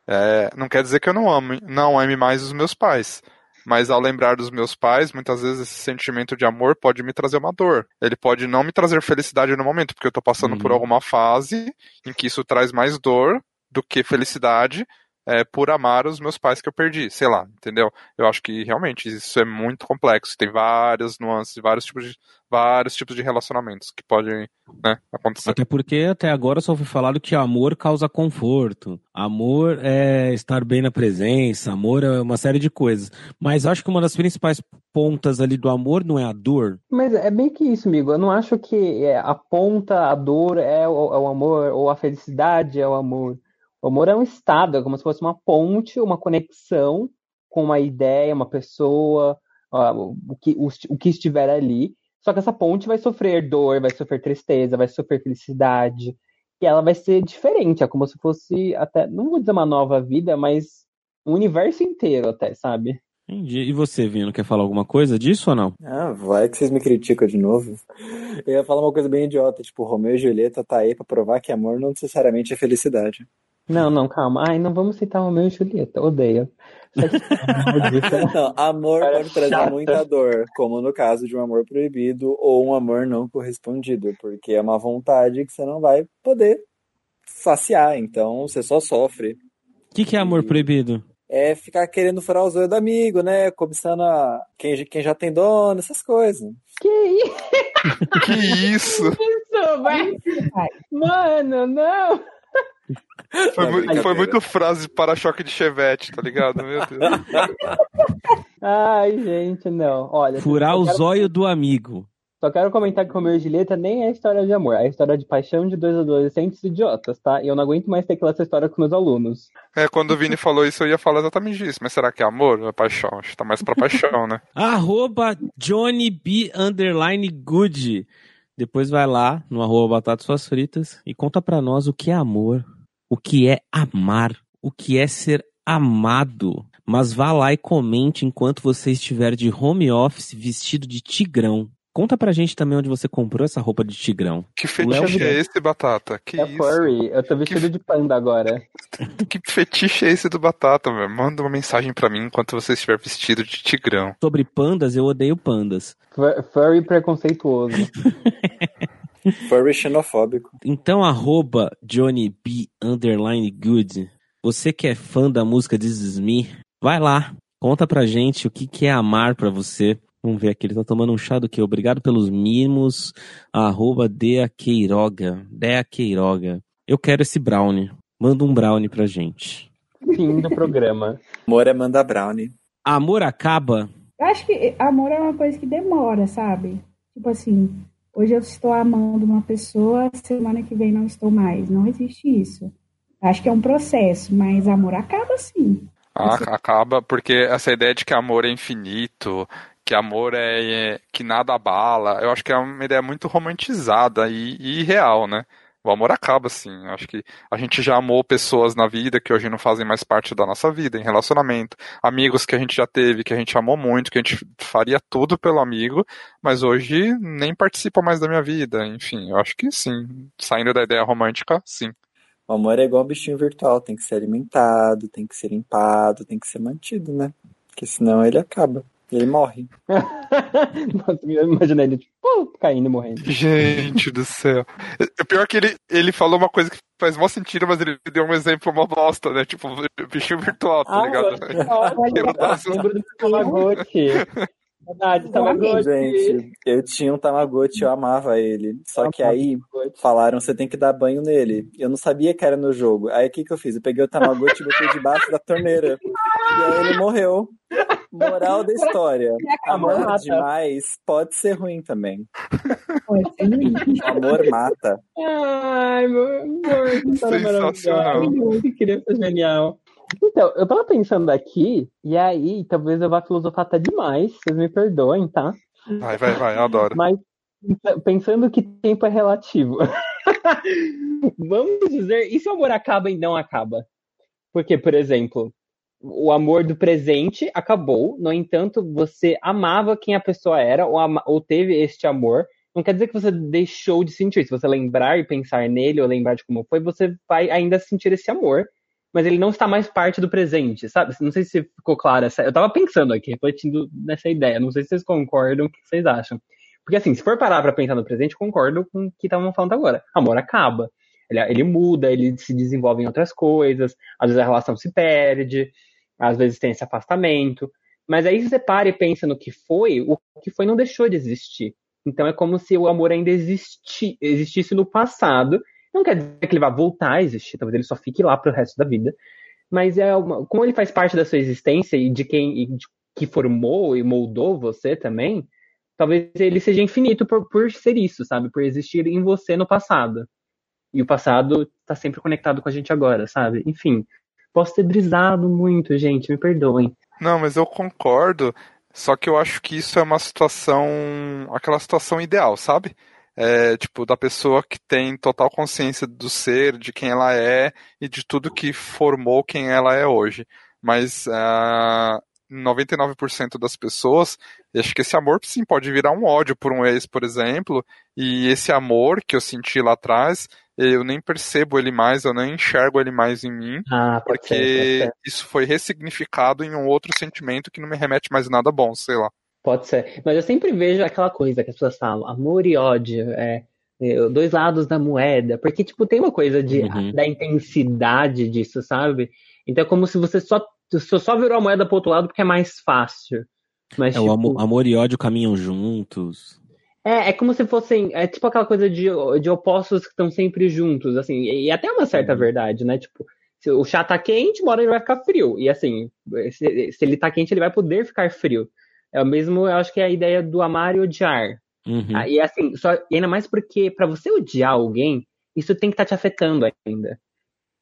É, não quer dizer que eu não amo, não ame mais os meus pais. Mas ao lembrar dos meus pais, muitas vezes esse sentimento de amor pode me trazer uma dor. Ele pode não me trazer felicidade no momento, porque eu tô passando por Uhum. alguma fase em que isso traz mais dor do que felicidade é, por amar os meus pais que eu perdi. Sei lá, entendeu? Eu acho que realmente isso é muito complexo. Tem várias nuances, vários tipos de, vários tipos de relacionamentos que podem né, acontecer. Até porque até agora só foi falado que amor causa conforto, amor é estar bem na presença, amor é uma série de coisas. Mas acho que uma das principais pontas ali do amor não é a dor. Mas é bem que isso, amigo. Eu não acho que é, a ponta, a dor é o, é o amor, ou a felicidade é o amor. O amor é um estado, é como se fosse uma ponte, uma conexão com uma ideia, uma pessoa, ó, o que, o, o que estiver ali. Só que essa ponte vai sofrer dor, vai sofrer tristeza, vai sofrer felicidade. E ela vai ser diferente. É como se fosse até, não vou dizer uma nova vida, mas um universo inteiro até, sabe? Entendi. E você, Vino, quer falar alguma coisa disso ou não? Ah, vai que vocês me criticam de novo. Eu ia falar uma coisa bem idiota, tipo, Romeu e Julieta tá aí pra provar que amor não necessariamente é felicidade. Não, não, calma. Ai, não vamos citar Romeu e Julieta. Odeio. Não, amor Cara pode trazer chata. muita dor, como no caso de um amor proibido ou um amor não correspondido, porque é uma vontade que você não vai poder saciar, então você só sofre. O que, que é amor proibido? É ficar querendo furar os olhos do amigo, né? Cobiçando a quem, quem já tem dono, essas coisas. Que isso, Que isso? vai? Mano, não. Foi, É mu- foi muito frase para-choque de chevette, tá ligado? Meu Deus. Ai, gente, não. Olha, Furar só o quero, zóio do amigo. só quero comentar que Romeu e Julieta nem é história de amor, é história de paixão de dois adolescentes idiotas, tá? E eu não aguento mais ter que ler essa história com meus alunos. É, quando o Vini falou isso, eu ia falar exatamente isso. Mas será que é amor ou é paixão? Acho que tá mais pra paixão, né? Arroba Johnny B underline good. Depois vai lá no arroba Batata Suas Fritas e conta pra nós o que é amor, o que é amar, o que é ser amado. Mas vá lá e comente enquanto você estiver de home office vestido de tigrão. Conta pra gente também onde você comprou essa roupa de tigrão. Que Léo fetiche é esse, Batata? Que É isso? furry, eu tô vestido de panda agora. Que fetiche é esse do Batata, velho? Manda uma mensagem pra mim enquanto você estiver vestido de tigrão. Sobre pandas, eu odeio pandas. Fu- Furry preconceituoso. Furry xenofóbico. Então, arroba Johnny B underline good. Você que é fã da música This Is Me, vai lá, conta pra gente o que, que é amar pra você. Vamos ver aqui, ele tá tomando um chá do quê? Obrigado pelos mimos. Arroba Dea Queiroga. Dea Queiroga. Eu quero esse brownie. Manda um brownie pra gente. Fim do programa. Amor é manda brownie. Amor acaba? Eu acho que amor é uma coisa que demora, sabe? Tipo assim, hoje eu estou amando uma pessoa, semana que vem não estou mais. Não existe isso. Acho que é um processo, mas amor acaba sim. Ah, acaba, porque essa ideia de que amor é infinito, que amor é, é- que nada abala, eu acho que é uma ideia muito romantizada e, e irreal, né? O amor acaba, sim. Eu acho que a gente já amou pessoas na vida que hoje não fazem mais parte da nossa vida, em relacionamento. Amigos que a gente já teve, que a gente amou muito, que a gente faria tudo pelo amigo, mas hoje nem participa mais da minha vida. Enfim, eu acho que sim. Saindo da ideia romântica, sim. O amor é igual um bichinho virtual, tem que ser alimentado, tem que ser limpado, tem que ser mantido, né? Porque senão ele acaba. Ele morre. Nossa, eu imaginei ele, tipo, pô, caindo e morrendo. Gente do céu. O pior é que ele, ele falou uma coisa que faz mó sentido, mas ele deu um exemplo mó bosta, né? Tipo, bichinho virtual, tá Ah, ligado? Nossa, lembro do Tamagotchi. Verdade, Tamagotchi. Gente, eu tinha um Tamagotchi, eu amava ele. Só que aí falaram, você tem que dar banho nele. Eu não sabia que era no jogo. Aí o que que eu fiz? Eu peguei o Tamagotchi e botei debaixo da torneira. E aí ele morreu. Moral da história. Amor mata. demais pode ser ruim também. Pode ser ruim. Amor mata. Ai, meu amor, Sensacional. Que criança genial. Então, eu tava pensando aqui, e aí, talvez eu vá filosofar até demais, vocês me perdoem, tá? Vai, vai, vai, eu adoro. Mas pensando que tempo é relativo. Vamos dizer, e se o amor acaba e não acaba? Porque, por exemplo, o amor do presente acabou, no entanto, você amava quem a pessoa era, ou, ama- ou teve este amor. Não quer dizer que você deixou de sentir. Se você lembrar e pensar nele, ou lembrar de como foi, você vai ainda sentir esse amor. Mas ele não está mais parte do presente, sabe? Não sei se ficou claro essa. Eu tava pensando aqui, refletindo nessa ideia. Não sei se vocês concordam, o que vocês acham. Porque assim, se for parar pra pensar no presente, concordo com o que estavam falando agora. Amor acaba. Ele, ele muda, ele se desenvolve em outras coisas, às vezes a relação se perde, às vezes tem esse afastamento. Mas aí você para e pensa no que foi, o que foi não deixou de existir. Então é como se o amor ainda existi, existisse no passado. Não quer dizer que ele vá voltar a existir, talvez ele só fique lá pro resto da vida. Mas é uma, como ele faz parte da sua existência e de quem e de, que formou e moldou você também, talvez ele seja infinito por, por ser isso, sabe? Por existir em você no passado. E o passado tá sempre conectado com a gente agora, sabe? Enfim, posso ter brisado muito, gente, me perdoem. Não, mas eu concordo. Só que eu acho que isso é uma situação, aquela situação ideal, sabe? É, tipo, da pessoa que tem total consciência do ser, de quem ela é e de tudo que formou quem ela é hoje. Mas ah, 99% das pessoas, acho que esse amor sim pode virar um ódio por um ex, por exemplo, e esse amor que eu senti lá atrás, eu nem percebo ele mais, eu nem enxergo ele mais em mim, Ah, porque ser, ser. isso foi ressignificado em um outro sentimento que não me remete mais a nada bom, sei lá. Pode ser. Mas eu sempre vejo aquela coisa que as pessoas falam, amor e ódio, é, é, dois lados da moeda, porque, tipo, tem uma coisa de, Uhum. da intensidade disso, sabe? Então é como se você só, você só virou a moeda pro outro lado porque é mais fácil. Mas, É, tipo, o amor, amor e ódio caminham juntos. É, é como se fossem. É tipo aquela coisa de, de opostos que estão sempre juntos, assim. E, e até uma certa Uhum. verdade, né? Tipo, se o chá tá quente, uma hora ele vai ficar frio. E assim, se, se ele tá quente, ele vai poder ficar frio. É o mesmo, eu acho que é a ideia do amar e odiar. Uhum. Ah, E assim, só, e ainda mais porque pra você odiar alguém, isso tem que estar te afetando ainda.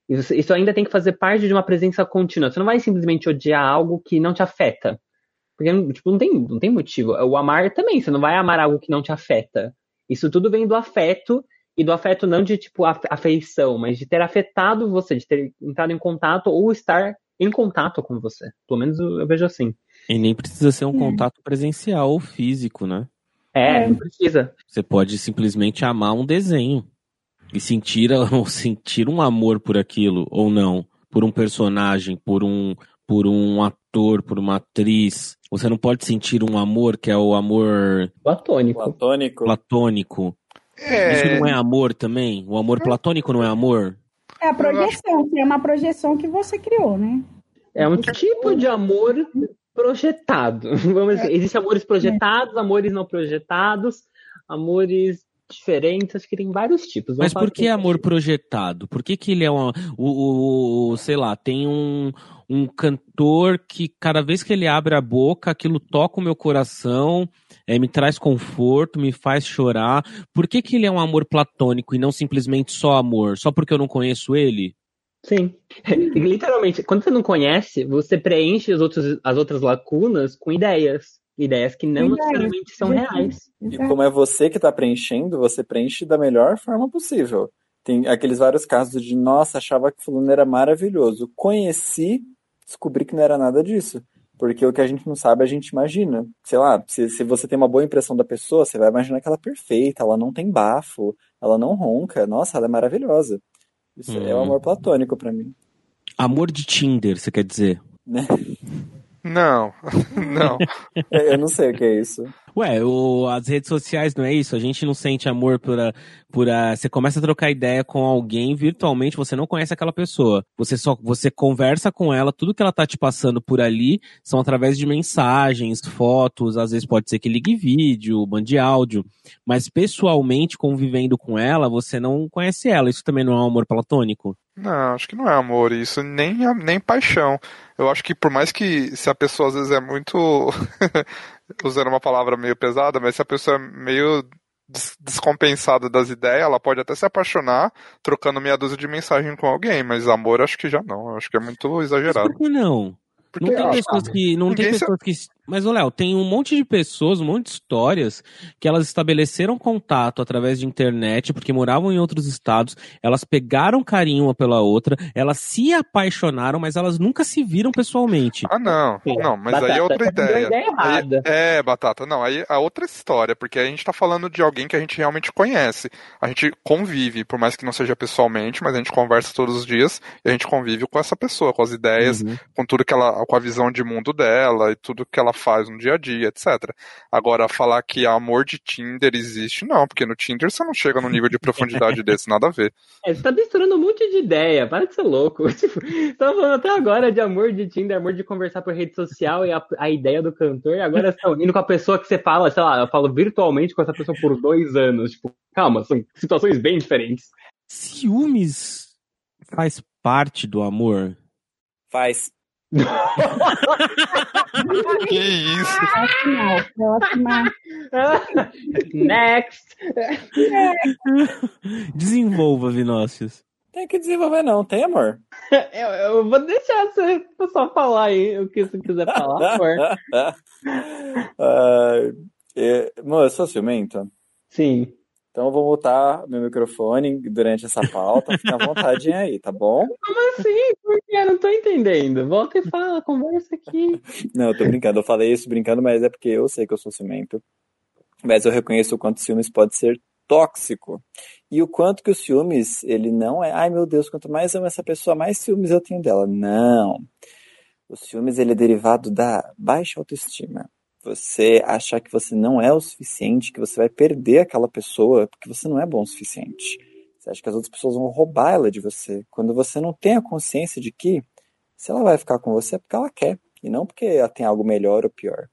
Isso, isso ainda tem que fazer parte de uma presença contínua. Você não vai simplesmente odiar algo que não te afeta. Porque tipo, não, tem, não tem motivo. O amar também, você não vai amar algo que não te afeta. Isso tudo vem do afeto, e do afeto não de tipo af- afeição, mas de ter afetado você, de ter entrado em contato ou estar em contato com você. Pelo menos eu, eu vejo assim. E nem precisa ser um Hum. contato presencial ou físico, né? É, É. não precisa. Você pode simplesmente amar um desenho e sentir, ou sentir um amor por aquilo, ou não, por um personagem, por um, por um ator, por uma atriz. Você não pode sentir um amor que é o amor Platônico. Platônico. platônico. Isso não é amor também? O amor platônico não é amor? É a projeção, que é uma projeção que você criou, né? É um tipo de amor projetado. Vamos dizer, existem amores projetados, amores não projetados, amores diferentes, acho que tem vários tipos. Mas por que sobre amor projetado? Por que, que ele é um. O, o- o- sei lá, tem um, um cantor que cada vez que ele abre a boca, aquilo toca o meu coração, é, me traz conforto, me faz chorar. Por que, que ele é um amor platônico e não simplesmente só amor? Só porque eu não conheço ele? Sim. Literalmente, quando você não conhece, você preenche os outros, as outras lacunas com ideias. Ideias que não necessariamente são reais. E como é você que está preenchendo, você preenche da melhor forma possível. Tem aqueles vários casos de, nossa, achava que fulano era maravilhoso. Conheci, descobri que não era nada disso. Porque o que a gente não sabe, a gente imagina. Sei lá, se, se você tem uma boa impressão da pessoa, você vai imaginar que ela é perfeita, ela não tem bafo, ela não ronca. Nossa, ela é maravilhosa. Isso é o Hum. amor platônico pra mim. Amor de Tinder, você quer dizer? Não, não. Eu não sei o que é isso. Ué, o- as redes sociais não é isso? A gente não sente amor por a, por a. Você começa a trocar ideia com alguém virtualmente, você não conhece aquela pessoa. Você só você conversa com ela, tudo que ela tá te passando por ali são através de mensagens, fotos, às vezes pode ser que ligue vídeo, mande áudio. Mas pessoalmente, convivendo com ela, você não conhece ela. Isso também não é um amor platônico? Não, acho que não é amor isso, nem, nem paixão. Eu acho que por mais que se a pessoa às vezes é muito. usando uma palavra meio pesada, mas se a pessoa é meio des- descompensada das ideias, ela pode até se apaixonar trocando meia dúzia de mensagem com alguém, mas amor acho que já não. Eu acho que é muito Mas exagerado. por que não? Porque, Não tem pessoas que. Não tem pessoas que. Mas, ô Léo, tem um monte de pessoas, um monte de histórias que elas estabeleceram contato através de internet, porque moravam em outros estados, elas pegaram carinho uma pela outra, elas se apaixonaram, mas elas nunca se viram pessoalmente. Ah, não, não, mas aí Batata, é outra a ideia. ideia Aí- é, Batata, não, aí é outra história, porque aí a gente tá falando de alguém que a gente realmente conhece. A gente convive, por mais que não seja pessoalmente, mas a gente conversa todos os dias e a gente convive com essa pessoa, com as ideias, Uhum. com tudo que ela, com a visão de mundo dela e tudo que ela faz no dia a dia, etc. Agora, falar que amor de Tinder existe, não, porque no Tinder você não chega num nível de profundidade desse, nada a ver. É, você tá misturando um monte de ideia, para de ser louco. Tipo, tava falando até agora de amor de Tinder, amor de conversar por rede social e a, a ideia do cantor, e agora você tá unindo com a pessoa que você fala, sei lá, eu falo virtualmente com essa pessoa por dois anos. Tipo, calma, são situações bem diferentes. Ciúmes faz parte do amor? Faz. Que isso? Próxima, próxima. Next! Desenvolva, Vinócius. Tem que desenvolver, não. Tem amor. Eu, eu vou deixar você só falar aí o que você quiser falar, amor. Ai, é, Amor, eu sou ciumento. Sim. Então eu vou mutar meu microfone durante essa pauta. Fica à vontade aí, tá bom? Como assim? Por quê? Eu não tô entendendo. entendendo. Volta e fala, conversa aqui. Não, eu tô brincando. Eu falei isso brincando, mas é porque eu sei que eu sou ciumento. Mas eu reconheço o quanto ciúmes pode ser tóxico. E o quanto que o ciúmes, ele não é, ai meu Deus, quanto mais amo essa pessoa, mais ciúmes eu tenho dela. Não. O ciúmes, ele é derivado da baixa autoestima. Você achar que você não é o suficiente, que você vai perder aquela pessoa porque você não é bom o suficiente. Você acha que as outras pessoas vão roubar ela de você. Quando você não tem a consciência de que se ela vai ficar com você é porque ela quer, e não porque ela tem algo melhor ou pior.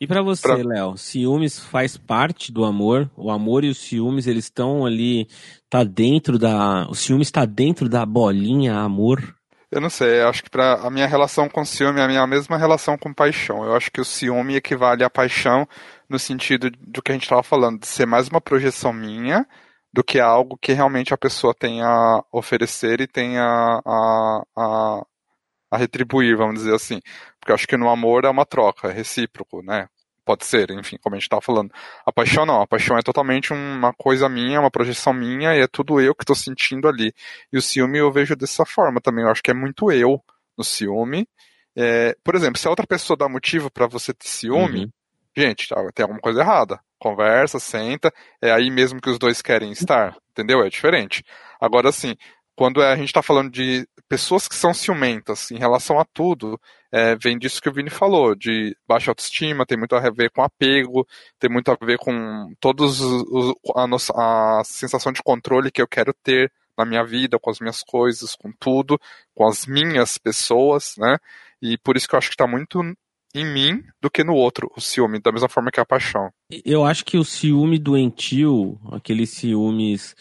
E pra você, Pra- Léo, ciúmes faz parte do amor? O amor e os ciúmes, eles estão ali, tá dentro da... O ciúmes tá dentro da bolinha amor? Eu não sei, eu acho que pra a minha relação com ciúme é a minha mesma relação com paixão. Eu acho que o ciúme equivale à paixão no sentido do que a gente estava falando, de ser mais uma projeção minha do que algo que realmente a pessoa tem a oferecer e tem a, a, a, a retribuir, vamos dizer assim. Porque eu acho que no amor é uma troca, é recíproco, né? Pode ser, enfim, como a gente estava falando. A paixão não, a paixão é totalmente uma coisa minha, uma projeção minha, e é tudo eu que estou sentindo ali. E o ciúme eu vejo dessa forma também. Eu acho que é muito eu no ciúme. É, por exemplo, se a outra pessoa dá motivo para você ter ciúme, Uhum. gente, tá, tem alguma coisa errada. Conversa, senta, é aí mesmo que os dois querem estar, entendeu? É diferente. Agora, assim, quando a gente está falando de pessoas que são ciumentas em relação a tudo, é, vem disso que o Vini falou, de baixa autoestima, tem muito a ver com apego, tem muito a ver com todos os, os- a, nossa, a sensação de controle que eu quero ter na minha vida, com as minhas coisas, com tudo, com as minhas pessoas, né? E por isso que eu acho que está muito em mim do que no outro, o ciúme, da mesma forma que a paixão. Eu acho que o ciúme doentio, aqueles ciúmes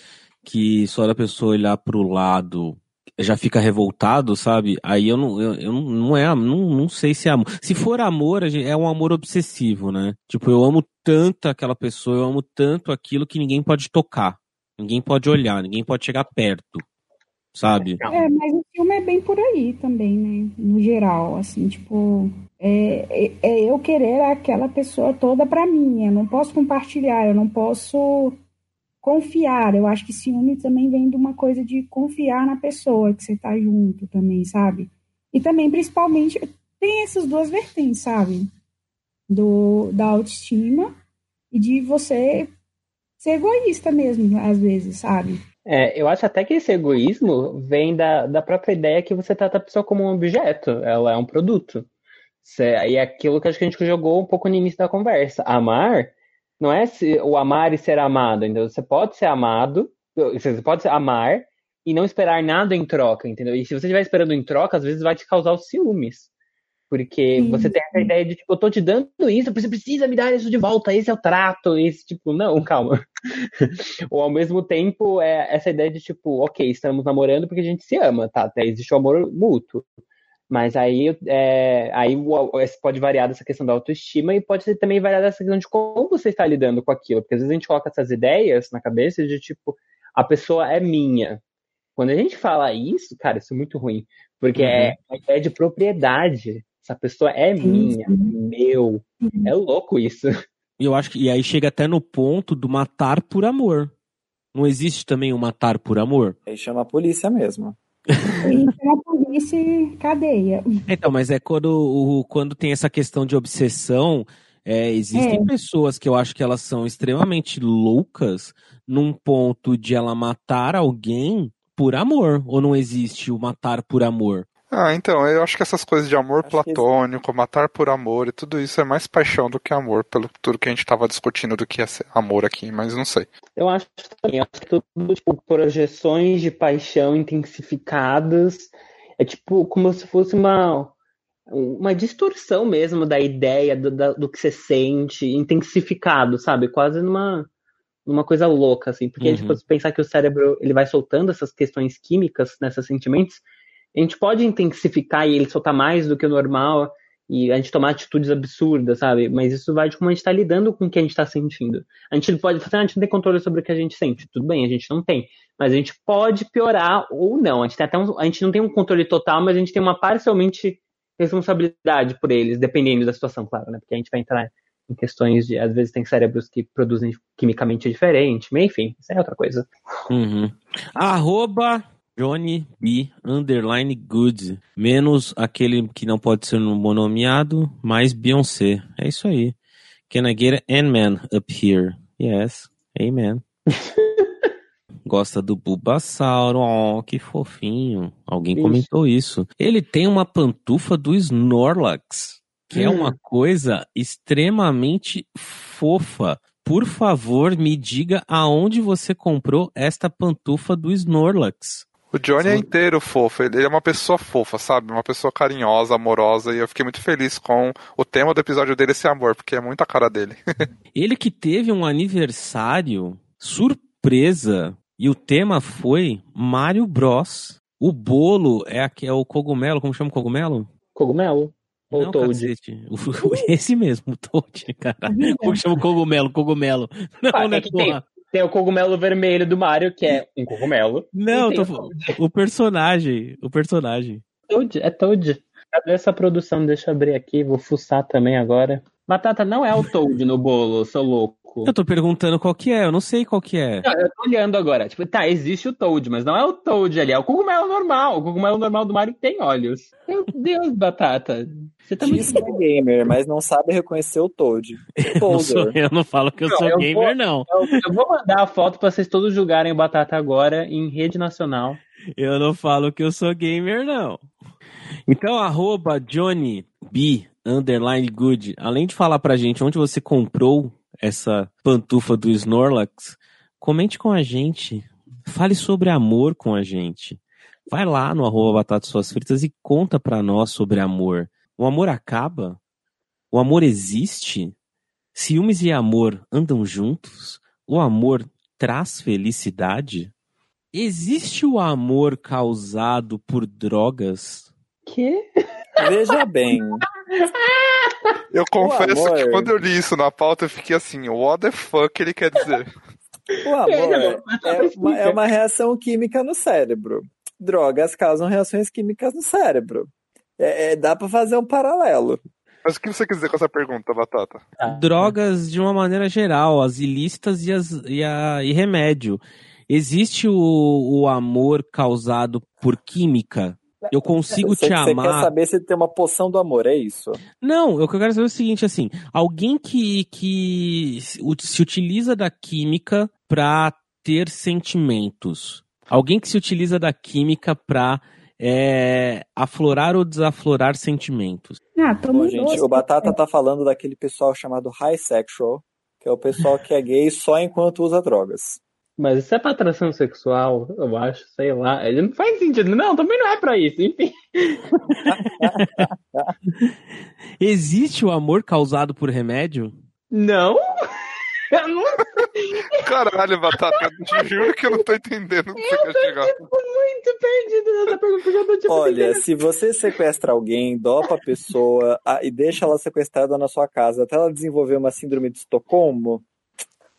que só da pessoa olhar pro lado já fica revoltado, sabe? Aí eu não, eu, eu não, não é, não, não sei se é amor. Se for amor, é um amor obsessivo, né? Tipo, eu amo tanto aquela pessoa, eu amo tanto aquilo que ninguém pode tocar, ninguém pode olhar, ninguém pode chegar perto, sabe? É, mas o filme é bem por aí também, né? No geral, assim, tipo, é, é, é eu querer aquela pessoa toda pra mim. Eu não posso compartilhar, eu não posso confiar. Eu acho que ciúme também vem de uma coisa de confiar na pessoa que você tá junto também, sabe? E também, principalmente, tem essas duas vertentes, sabe? Do, da autoestima e de você ser egoísta mesmo, às vezes, sabe? É, eu acho até que esse egoísmo vem da, da própria ideia que você trata a pessoa como um objeto, ela é um produto. E é aquilo que acho que a gente jogou um pouco no início da conversa. Amar não é se- o amar e ser amado, entendeu? Você pode ser amado, você pode amar e não esperar nada em troca, entendeu? E se você estiver esperando em troca, às vezes vai te causar os ciúmes. Porque Sim, você tem essa ideia de, tipo, eu tô te dando isso, você precisa me dar isso de volta, esse é o trato, esse, tipo, não, calma. Ou ao mesmo tempo, é essa ideia de tipo, ok, estamos namorando porque a gente se ama, tá? Até Existe o amor mútuo. Mas aí, é, aí pode variar dessa questão da autoestima e pode ser também variar dessa questão de como você está lidando com aquilo. Porque às vezes a gente coloca essas ideias na cabeça de tipo, a pessoa é minha. Quando a gente fala isso, cara, isso é muito ruim. Porque é a ideia de propriedade. Essa pessoa é Sim, minha, sim. meu. É louco isso. E eu acho que e aí chega até no ponto do matar por amor. Não existe também o matar por amor? Aí chama a polícia mesmo. E chama a polícia e cadeia. Então, mas é quando, o, quando tem essa questão de obsessão, é, existem É. pessoas que eu acho que elas são extremamente loucas num ponto de ela matar alguém por amor. Ou não existe o matar por amor? Ah, então, eu acho que essas coisas de amor Acho que platônico, matar por amor e tudo isso é mais paixão do que amor, pelo tudo que a gente estava discutindo do que é amor aqui, mas não sei. Eu acho também, eu acho que tudo, tipo, projeções de paixão intensificadas. É tipo como se fosse uma, uma distorção mesmo da ideia do, da- do que você sente, intensificado, sabe? Quase numa, numa coisa louca, assim. Porque Uhum. a gente pode pensar que o cérebro ele vai soltando essas questões químicas nesses sentimentos. A gente pode intensificar e ele soltar mais do que o normal e a gente tomar atitudes absurdas, sabe? Mas isso vai de como a gente está lidando com o que a gente está sentindo. A gente pode ah, a gente não tem controle sobre o que a gente sente. Tudo bem, a gente não tem. Mas a gente pode piorar ou não. A gente, tem até um- a gente não tem um controle total, mas a gente tem uma parcialmente responsabilidade por eles, dependendo da situação, claro, né? Porque a gente vai entrar em questões de, às vezes tem cérebros que produzem quimicamente diferente, enfim, isso é outra coisa. Uhum. Arroba Johnny B. Underline Good. Menos aquele que não pode ser no monomeado, mais Beyoncé. É isso aí. Can I get an man up here? Yes. Amen. Gosta do Bulbasauro. Oh, que fofinho. Alguém Isso. comentou isso. Ele tem uma pantufa do Snorlax, que é Hum. uma coisa extremamente fofa. Por favor, me diga aonde você comprou esta pantufa do Snorlax. O Johnny é inteiro fofo, ele é uma pessoa fofa, sabe? Uma pessoa carinhosa, amorosa, e eu fiquei muito feliz com o tema do episódio dele, esse amor, porque é muito a cara dele. Ele que teve um aniversário surpresa e o tema foi Mario Bros. O bolo é, aqui, é o cogumelo, como chama o cogumelo? Cogumelo. Ou Não, Toad. Esse mesmo, o Toad, cara. Como chama o cogumelo? Cogumelo. Não, Ah, né, é que tem-? Tem o cogumelo vermelho do Mario, que é um cogumelo. Não, tô falando. O personagem. O personagem. Toad, é Toad. Cadê essa produção? Deixa eu abrir aqui, vou fuçar também agora. Batata não é o Toad no bolo, seu louco. Eu tô perguntando qual que é, eu não sei qual que é. Não, eu tô olhando agora. Tipo, tá, existe o Toad, mas não é o Toad ali, é o cogumelo normal. O cogumelo normal do Mario tem olhos. Meu Deus, Batata. Você tá Diz muito. que é gamer, mas não sabe reconhecer o Toad. Eu não, sou, eu não falo que eu Não, sou eu gamer, vou- não. Eu, eu vou mandar a foto pra vocês todos julgarem o Batata agora em rede nacional. Eu não falo que eu sou gamer, não. Então, arroba Johnny B, underline good. Além de falar pra gente onde você comprou essa pantufa do Snorlax, comente com a gente. Fale sobre amor com a gente. Vai lá no arroba Batata Suas Fritas e conta pra nós sobre amor. O amor acaba? O amor existe? Ciúmes e amor andam juntos? O amor traz felicidade? Existe o amor causado por drogas? Que? Veja bem, Eu confesso que quando eu li isso na pauta, eu fiquei assim, what the fuck ele quer dizer? o amor É, é uma, é uma reação química no cérebro. Drogas causam reações químicas no cérebro. É, é- dá pra fazer um paralelo. Mas o que você quer dizer com essa pergunta, Batata? Drogas de uma maneira geral, as ilícitas e, as, e, a, e remédio. Existe o, o amor causado por química? Eu consigo Você te você quer amar. saber se tem uma poção do amor, é isso? Não, o que eu quero saber é o seguinte, assim, alguém que, que se utiliza da química pra ter sentimentos. Alguém que se utiliza da química pra é, aflorar ou desaflorar sentimentos. Ah, Bom, gente, doce. o Batata tá falando daquele pessoal chamado high sexual, que é o pessoal que é gay só enquanto usa drogas. Mas isso é pra atração sexual, eu acho, sei lá. Ele não faz sentido. Não, também não é pra isso, enfim. Existe o amor causado por remédio? Não? Eu não Caralho, Batata, eu te juro que eu não tô entendendo onde você quer chegar. tô muito perdido nessa pergunta, porque eu tô tipo. Olha, se você sequestra alguém, dopa a pessoa ah, e deixa ela sequestrada na sua casa até ela desenvolver uma síndrome de Estocolmo,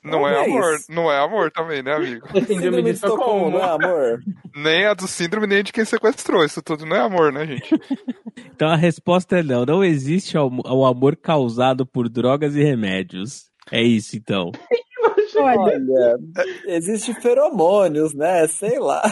Não é Talvez. amor, não é amor também, né, amigo? Síndrome de Estocolmo. não é amor? Nem a do síndrome, nem a de quem sequestrou. Isso tudo não é amor, né, gente? Então a resposta é não. Não existe o amor causado por drogas e remédios. É isso, então. Olha, Olha, existe feromônios, né? Sei lá.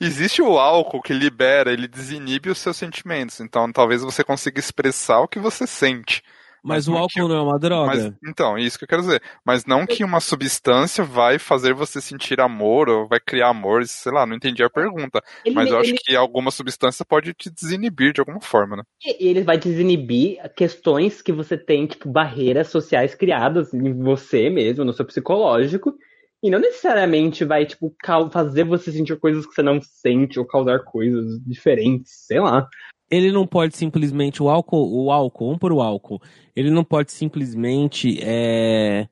Existe o álcool que libera, ele desinibe os seus sentimentos. Então, talvez você consiga expressar o que você sente. Mas Mas o álcool tinha- não é uma droga? Mas, então, isso que eu quero dizer. Mas não que uma substância vai fazer você sentir amor ou vai criar amor, sei lá, não entendi a pergunta. Ele, Mas eu acho ele, que alguma substância pode te desinibir de alguma forma, né? ele vai desinibir questões que você tem, tipo, barreiras sociais criadas em você mesmo, no seu psicológico. E não necessariamente vai, tipo, fazer você sentir coisas que você não sente ou causar coisas diferentes, sei lá. Ele não pode simplesmente. O álcool, o álcool, vamos por o álcool. Ele não pode simplesmente é,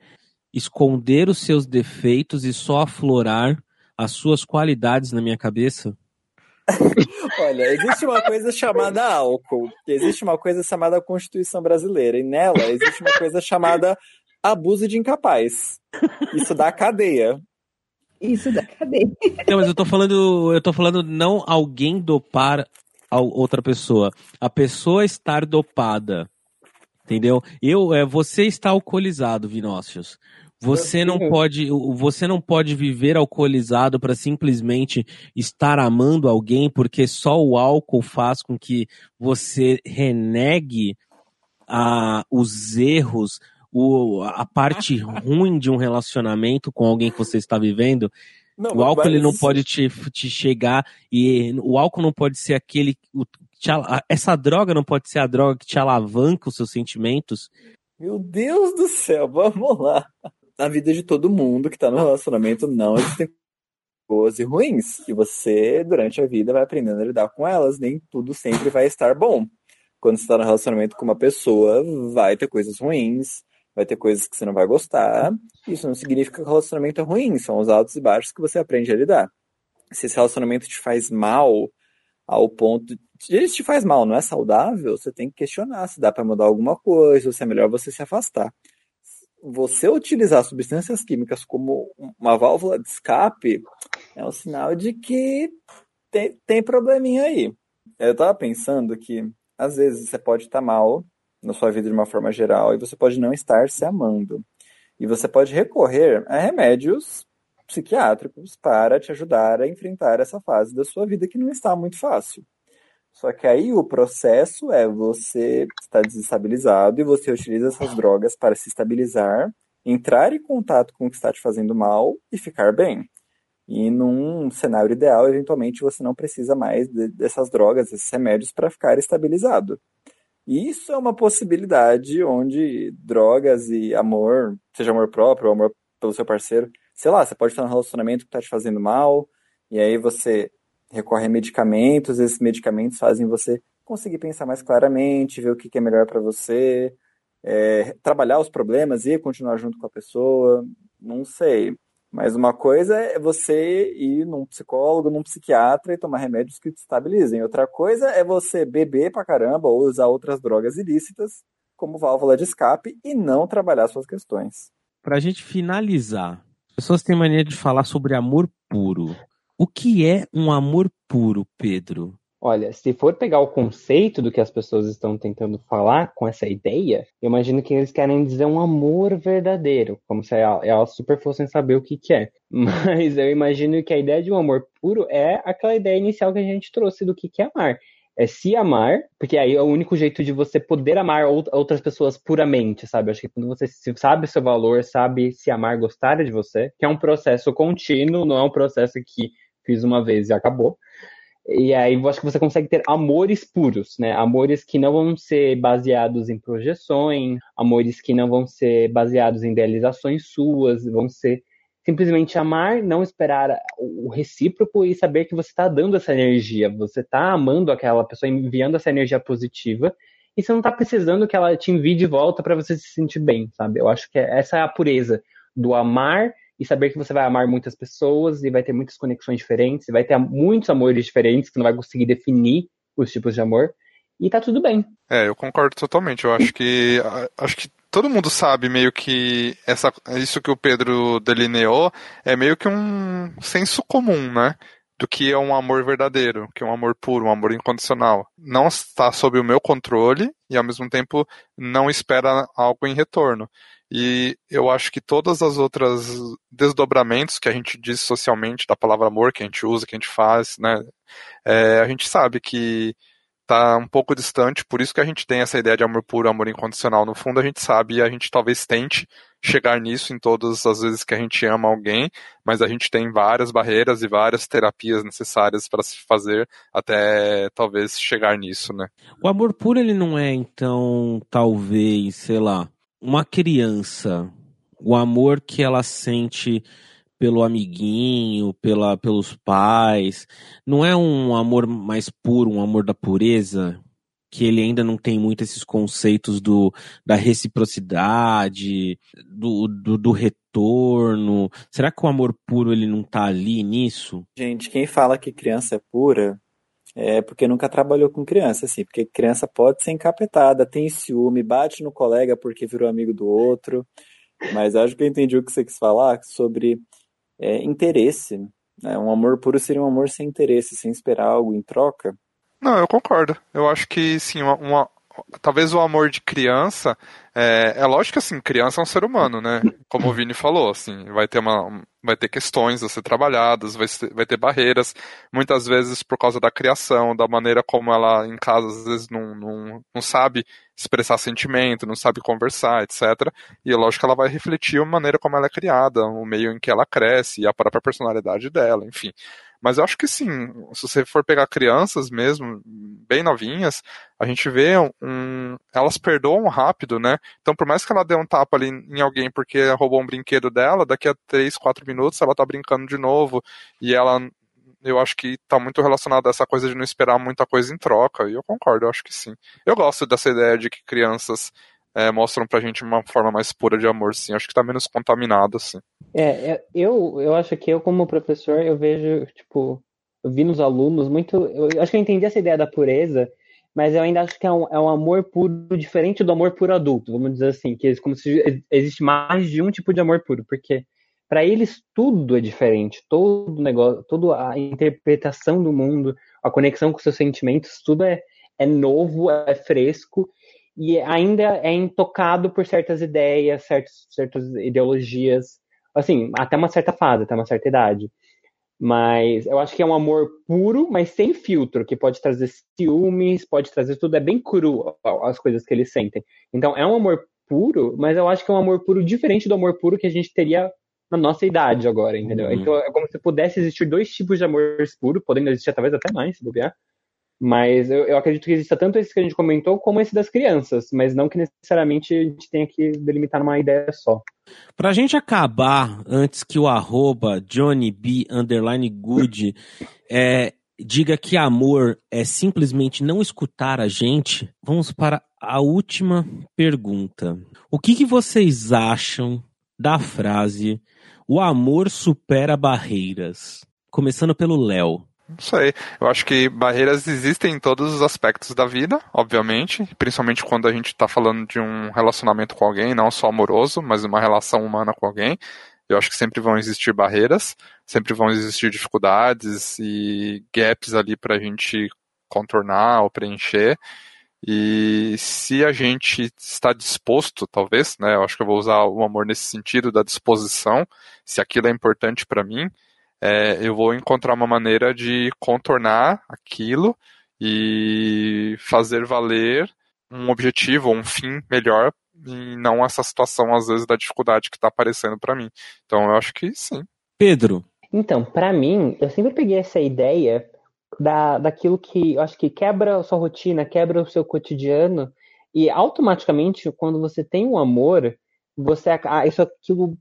esconder os seus defeitos e só aflorar as suas qualidades na minha cabeça. Olha, existe uma coisa chamada álcool, existe uma coisa chamada Constituição Brasileira, e nela existe uma coisa chamada abuso de incapaz. Isso dá cadeia. isso da cadeia. Não, mas eu tô falando. Eu tô falando não alguém dopar a outra pessoa. A pessoa estar dopada. Entendeu? Eu, é, você está alcoolizado, Vinócius. Você não pode, você não pode viver alcoolizado para simplesmente estar amando alguém, porque só o álcool faz com que você renegue a, os erros, o, a parte ruim de um relacionamento com alguém que você está vivendo. Não, o álcool ele não pode te, te chegar e o álcool não pode ser aquele. O, te, essa droga não pode ser a droga que te alavanca os seus sentimentos. Meu Deus do céu, vamos lá na vida de todo mundo que está no relacionamento não existem boas e ruins. E você, durante a vida, vai aprendendo a lidar com elas. Nem tudo sempre vai estar bom. Quando você está no relacionamento com uma pessoa, vai ter coisas ruins, vai ter coisas que você não vai gostar. Isso não significa que o relacionamento é ruim, são os altos e baixos que você aprende a lidar. Se esse relacionamento te faz mal ao ponto de ele te faz mal, não é saudável, você tem que questionar se dá para mudar alguma coisa, ou se é melhor você se afastar você utilizar substâncias químicas como uma válvula de escape é um sinal de que tem, tem probleminha aí. Eu estava pensando que às vezes você pode estar mal na sua vida de uma forma geral e você pode não estar se amando. E você pode recorrer a remédios psiquiátricos para te ajudar a enfrentar essa fase da sua vida que não está muito fácil. Só que aí o processo é você está desestabilizado e você utiliza essas drogas para se estabilizar, entrar em contato com o que está te fazendo mal e ficar bem. E num cenário ideal, eventualmente você não precisa mais de, dessas drogas, desses remédios para ficar estabilizado. Isso é uma possibilidade onde drogas e amor, seja amor próprio ou amor pelo seu parceiro, sei lá, você pode estar num relacionamento que está te fazendo mal, e aí você recorre a medicamentos, esses medicamentos fazem você conseguir pensar mais claramente, ver o que é melhor para você, é, trabalhar os problemas e continuar junto com a pessoa, não sei. Mas uma coisa é você ir num psicólogo, num psiquiatra e tomar remédios que te estabilizem. Outra coisa é você beber pra caramba ou usar outras drogas ilícitas como válvula de escape e não trabalhar suas questões. Pra gente finalizar, as pessoas têm mania de falar sobre amor puro. O que é um amor puro, Pedro? Olha, se for pegar o conceito do que as pessoas estão tentando falar com essa ideia, eu imagino que eles querem dizer um amor verdadeiro, como se elas super fossem saber o que, que é. Mas eu imagino que a ideia de um amor puro é aquela ideia inicial que a gente trouxe do que, que é amar. É se amar, porque aí é o único jeito de você poder amar outras pessoas puramente, sabe? Acho que quando você sabe seu valor, sabe se amar, gostar de você, que é um processo contínuo, não é um processo que fiz uma vez e acabou. E aí eu acho que você consegue ter amores puros, né? Amores que não vão ser baseados em projeções, amores que não vão ser baseados em idealizações suas, vão ser simplesmente amar, não esperar o recíproco e saber que você está dando essa energia, você está amando aquela pessoa, enviando essa energia positiva e você não está precisando que ela te envie de volta para você se sentir bem, sabe? Eu acho que essa é a pureza do amar e saber que você vai amar muitas pessoas e vai ter muitas conexões diferentes, vai ter muitos amores diferentes que não vai conseguir definir os tipos de amor e tá tudo bem. É, eu concordo totalmente. Eu acho que acho que todo mundo sabe meio que essa isso que o Pedro delineou é meio que um senso comum, né? Do que é um amor verdadeiro, que é um amor puro, um amor incondicional. Não está sob o meu controle e ao mesmo tempo não espera algo em retorno. E eu acho que todas as outras desdobramentos que a gente diz socialmente da palavra amor, que a gente usa, que a gente faz, né, é, a gente sabe que está um pouco distante, por isso que a gente tem essa ideia de amor puro, amor incondicional. No fundo, a gente sabe e a gente talvez tente chegar nisso em todas as vezes que a gente ama alguém, mas a gente tem várias barreiras e várias terapias necessárias para se fazer até talvez chegar nisso, né? O amor puro ele não é então talvez, sei lá, uma criança, o amor que ela sente pelo amiguinho, pela, pelos pais, não é um amor mais puro, um amor da pureza? Que ele ainda não tem muito esses conceitos do, da reciprocidade, do, do, do retorno. Será que o amor puro ele não tá ali nisso? Gente, quem fala que criança é pura é porque nunca trabalhou com criança, assim, porque criança pode ser encapetada, tem ciúme, bate no colega porque virou amigo do outro, mas acho que eu entendi o que você quis falar sobre é, interesse. Né? Um amor puro seria um amor sem interesse, sem esperar algo em troca. Não, eu concordo. Eu acho que sim, uma, uma talvez o amor de criança, é, é lógico que assim, criança é um ser humano, né? Como o Vini falou, assim, vai ter uma, vai ter questões a ser trabalhadas, vai, ser, vai ter barreiras, muitas vezes por causa da criação, da maneira como ela em casa às vezes não, não, não sabe expressar sentimento, não sabe conversar, etc. E é lógico que ela vai refletir a maneira como ela é criada, o meio em que ela cresce e a própria personalidade dela, enfim. Mas eu acho que sim, se você for pegar crianças mesmo, bem novinhas, a gente vê um. Elas perdoam rápido, né? Então, por mais que ela dê um tapa ali em alguém porque roubou um brinquedo dela, daqui a 3, 4 minutos ela tá brincando de novo. E ela. Eu acho que tá muito relacionado a essa coisa de não esperar muita coisa em troca. E eu concordo, eu acho que sim. Eu gosto dessa ideia de que crianças é, mostram pra gente uma forma mais pura de amor, sim. Acho que tá menos contaminado, assim. É, é, eu, eu acho que eu, como professor, eu vejo, tipo, eu vi nos alunos muito. Eu acho que eu entendi essa ideia da pureza, mas eu ainda acho que é um, é um amor puro diferente do amor puro adulto, vamos dizer assim, que é como se existe mais de um tipo de amor puro, porque para eles tudo é diferente, todo negócio, toda a interpretação do mundo, a conexão com seus sentimentos, tudo é, é novo, é fresco, e ainda é intocado por certas ideias, certos, certas ideologias, assim, até uma certa fase, até uma certa idade. Mas eu acho que é um amor puro, mas sem filtro, que pode trazer ciúmes, pode trazer tudo, é bem cru as coisas que eles sentem. Então é um amor puro, mas eu acho que é um amor puro diferente do amor puro que a gente teria na nossa idade agora, entendeu? Uhum. Então é como se pudesse existir dois tipos de amor puro, podendo existir talvez até mais, se bobear, mas eu, eu, acredito que exista tanto esse que a gente comentou, como esse das crianças, mas não que necessariamente a gente tenha que delimitar numa ideia só. Pra gente acabar, antes que o arroba johnnyb good é, diga que amor é simplesmente não escutar a gente, vamos para a última pergunta. O que, que vocês acham da frase o amor supera barreiras? Começando pelo Léo. Não sei. Eu acho que barreiras existem em todos os aspectos da vida, obviamente, principalmente quando a gente está falando de um relacionamento com alguém, não só amoroso, mas uma relação humana com alguém. Eu acho que sempre vão existir barreiras, sempre vão existir dificuldades e gaps ali para a gente contornar ou preencher. E se a gente está disposto, talvez, né? Eu acho que eu vou usar o amor nesse sentido da disposição, se aquilo é importante para mim, é, eu vou encontrar uma maneira de contornar aquilo e fazer valer um objetivo um fim melhor e não essa situação às vezes da dificuldade que está aparecendo para mim. Então eu acho que sim. Pedro. Então, para mim, eu sempre peguei essa ideia da, daquilo que eu acho que quebra a sua rotina, quebra o seu cotidiano e automaticamente quando você tem um amor, você isso aquilo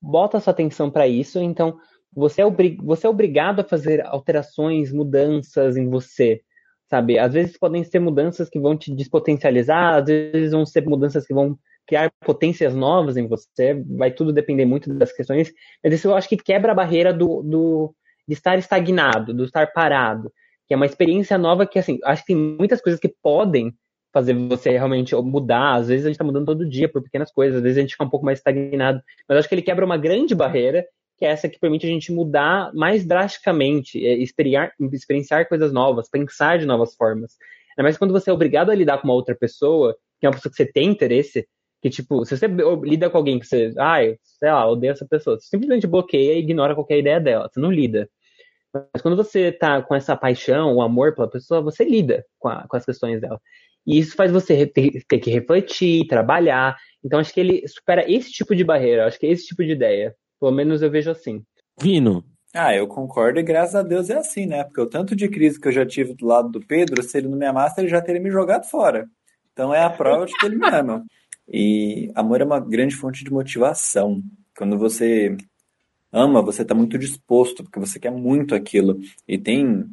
bota sua atenção para isso, então você é, você é obrigado a fazer alterações, mudanças em você, sabe? Às vezes podem ser mudanças que vão te despotencializar, às vezes vão ser mudanças que vão criar potências novas em você, vai tudo depender muito das questões, mas isso eu acho que quebra a barreira do, do de estar estagnado, do estar parado, que é uma experiência nova que, assim, acho que tem muitas coisas que podem fazer você realmente mudar, às vezes a gente está mudando todo dia por pequenas coisas, às vezes a gente fica um pouco mais estagnado, mas acho que ele quebra uma grande barreira que é essa que permite a gente mudar mais drasticamente, é, experienciar, experienciar coisas novas, pensar de novas formas. Ainda mais quando você é obrigado a lidar com uma outra pessoa, que é uma pessoa que você tem interesse, que, tipo, se você lida com alguém que você, ai, sei lá, odeia essa pessoa, você simplesmente bloqueia e ignora qualquer ideia dela, você não lida. Mas quando você tá com essa paixão, o amor pela pessoa, você lida com, a, com as questões dela. E isso faz você ter, ter, que refletir, trabalhar. Então, acho que ele supera esse tipo de barreira, acho que é esse tipo de ideia. Pelo menos eu vejo assim. Vino. Ah, eu concordo e graças a Deus é assim, né? Porque o tanto de crise que eu já tive do lado do Pedro, se ele não me amasse, ele já teria me jogado fora. Então é a prova de que ele me ama. E amor é uma grande fonte de motivação. Quando você ama, você está muito disposto, porque você quer muito aquilo. E tem,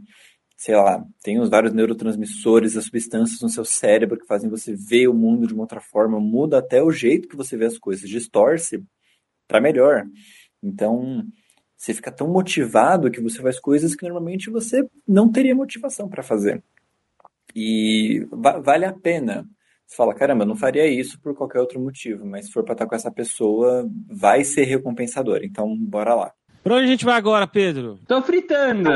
sei lá, tem os vários neurotransmissores, as substâncias no seu cérebro que fazem você ver o mundo de uma outra forma, muda até o jeito que você vê as coisas, distorce para melhor. Então, você fica tão motivado que você faz coisas que normalmente você não teria motivação para fazer. E va vale a pena. Você fala, caramba, eu não faria isso por qualquer outro motivo, mas se for para estar com essa pessoa, vai ser recompensador. Então, bora lá. Pra onde a gente vai agora, Pedro? Tô fritando.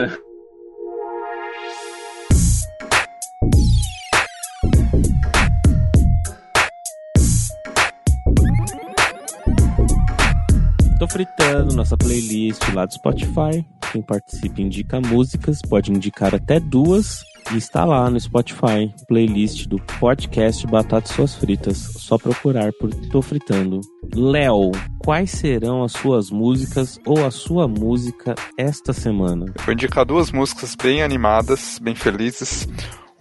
Fritando, nossa playlist lá do Spotify. Quem participa indica músicas, pode indicar até duas. E está lá no Spotify, playlist do podcast Batatas Suas Fritas. Só procurar por Tô Fritando. Léo, quais serão as suas músicas ou a sua música esta semana? Eu vou indicar duas músicas bem animadas, bem felizes.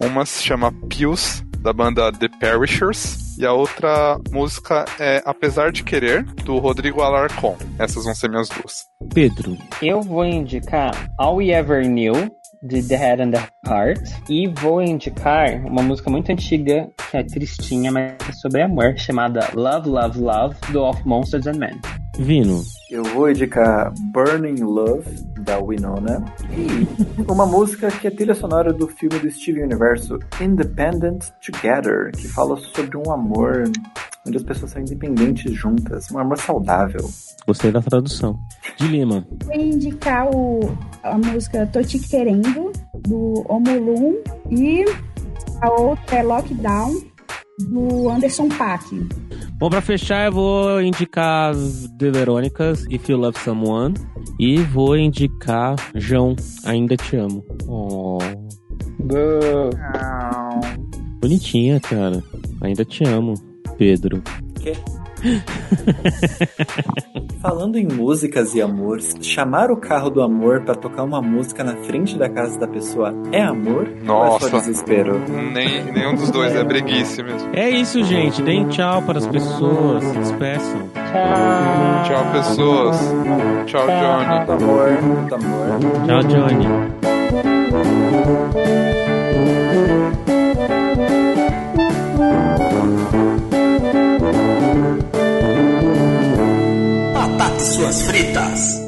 Uma se chama Pius, da banda The Perishers, e a outra música é Apesar de Querer, do Rodrigo Alarcon. Essas vão ser minhas duas. Pedro, Eu vou indicar All We Ever Knew, de The Head and the Heart. E vou indicar uma música muito antiga, que é tristinha, mas é sobre amor, chamada Love, Love, Love, do Of Monsters and Men. Vino, Eu vou indicar Burning Love, da Winona. E uma música que é trilha sonora do filme do Steven Universo, Independent Together, que fala sobre um amor onde as pessoas são independentes juntas, um amor saudável. gostei da tradução. De Lima, Vou indicar o, a música Tô Te Querendo, do Omulum. E a outra é Lockdown, do Anderson Paak. Bom, pra fechar, eu vou indicar The Verônicas, If You Love Someone. E vou indicar João, Ainda Te Amo. Oh, Boo. bonitinha, cara. Ainda te amo, Pedro. Falando em músicas e amores, chamar o carro do amor pra tocar uma música na frente da casa da pessoa é amor? Ou é Nossa. só desespero? Nem, nenhum dos dois é breguice mesmo. É isso, gente. Deem tchau para as pessoas. Despeçam. Tchau. Tchau, pessoas. Tchau, Johnny. Muito amor, muito amor. Tchau, Johnny. Suas fritas.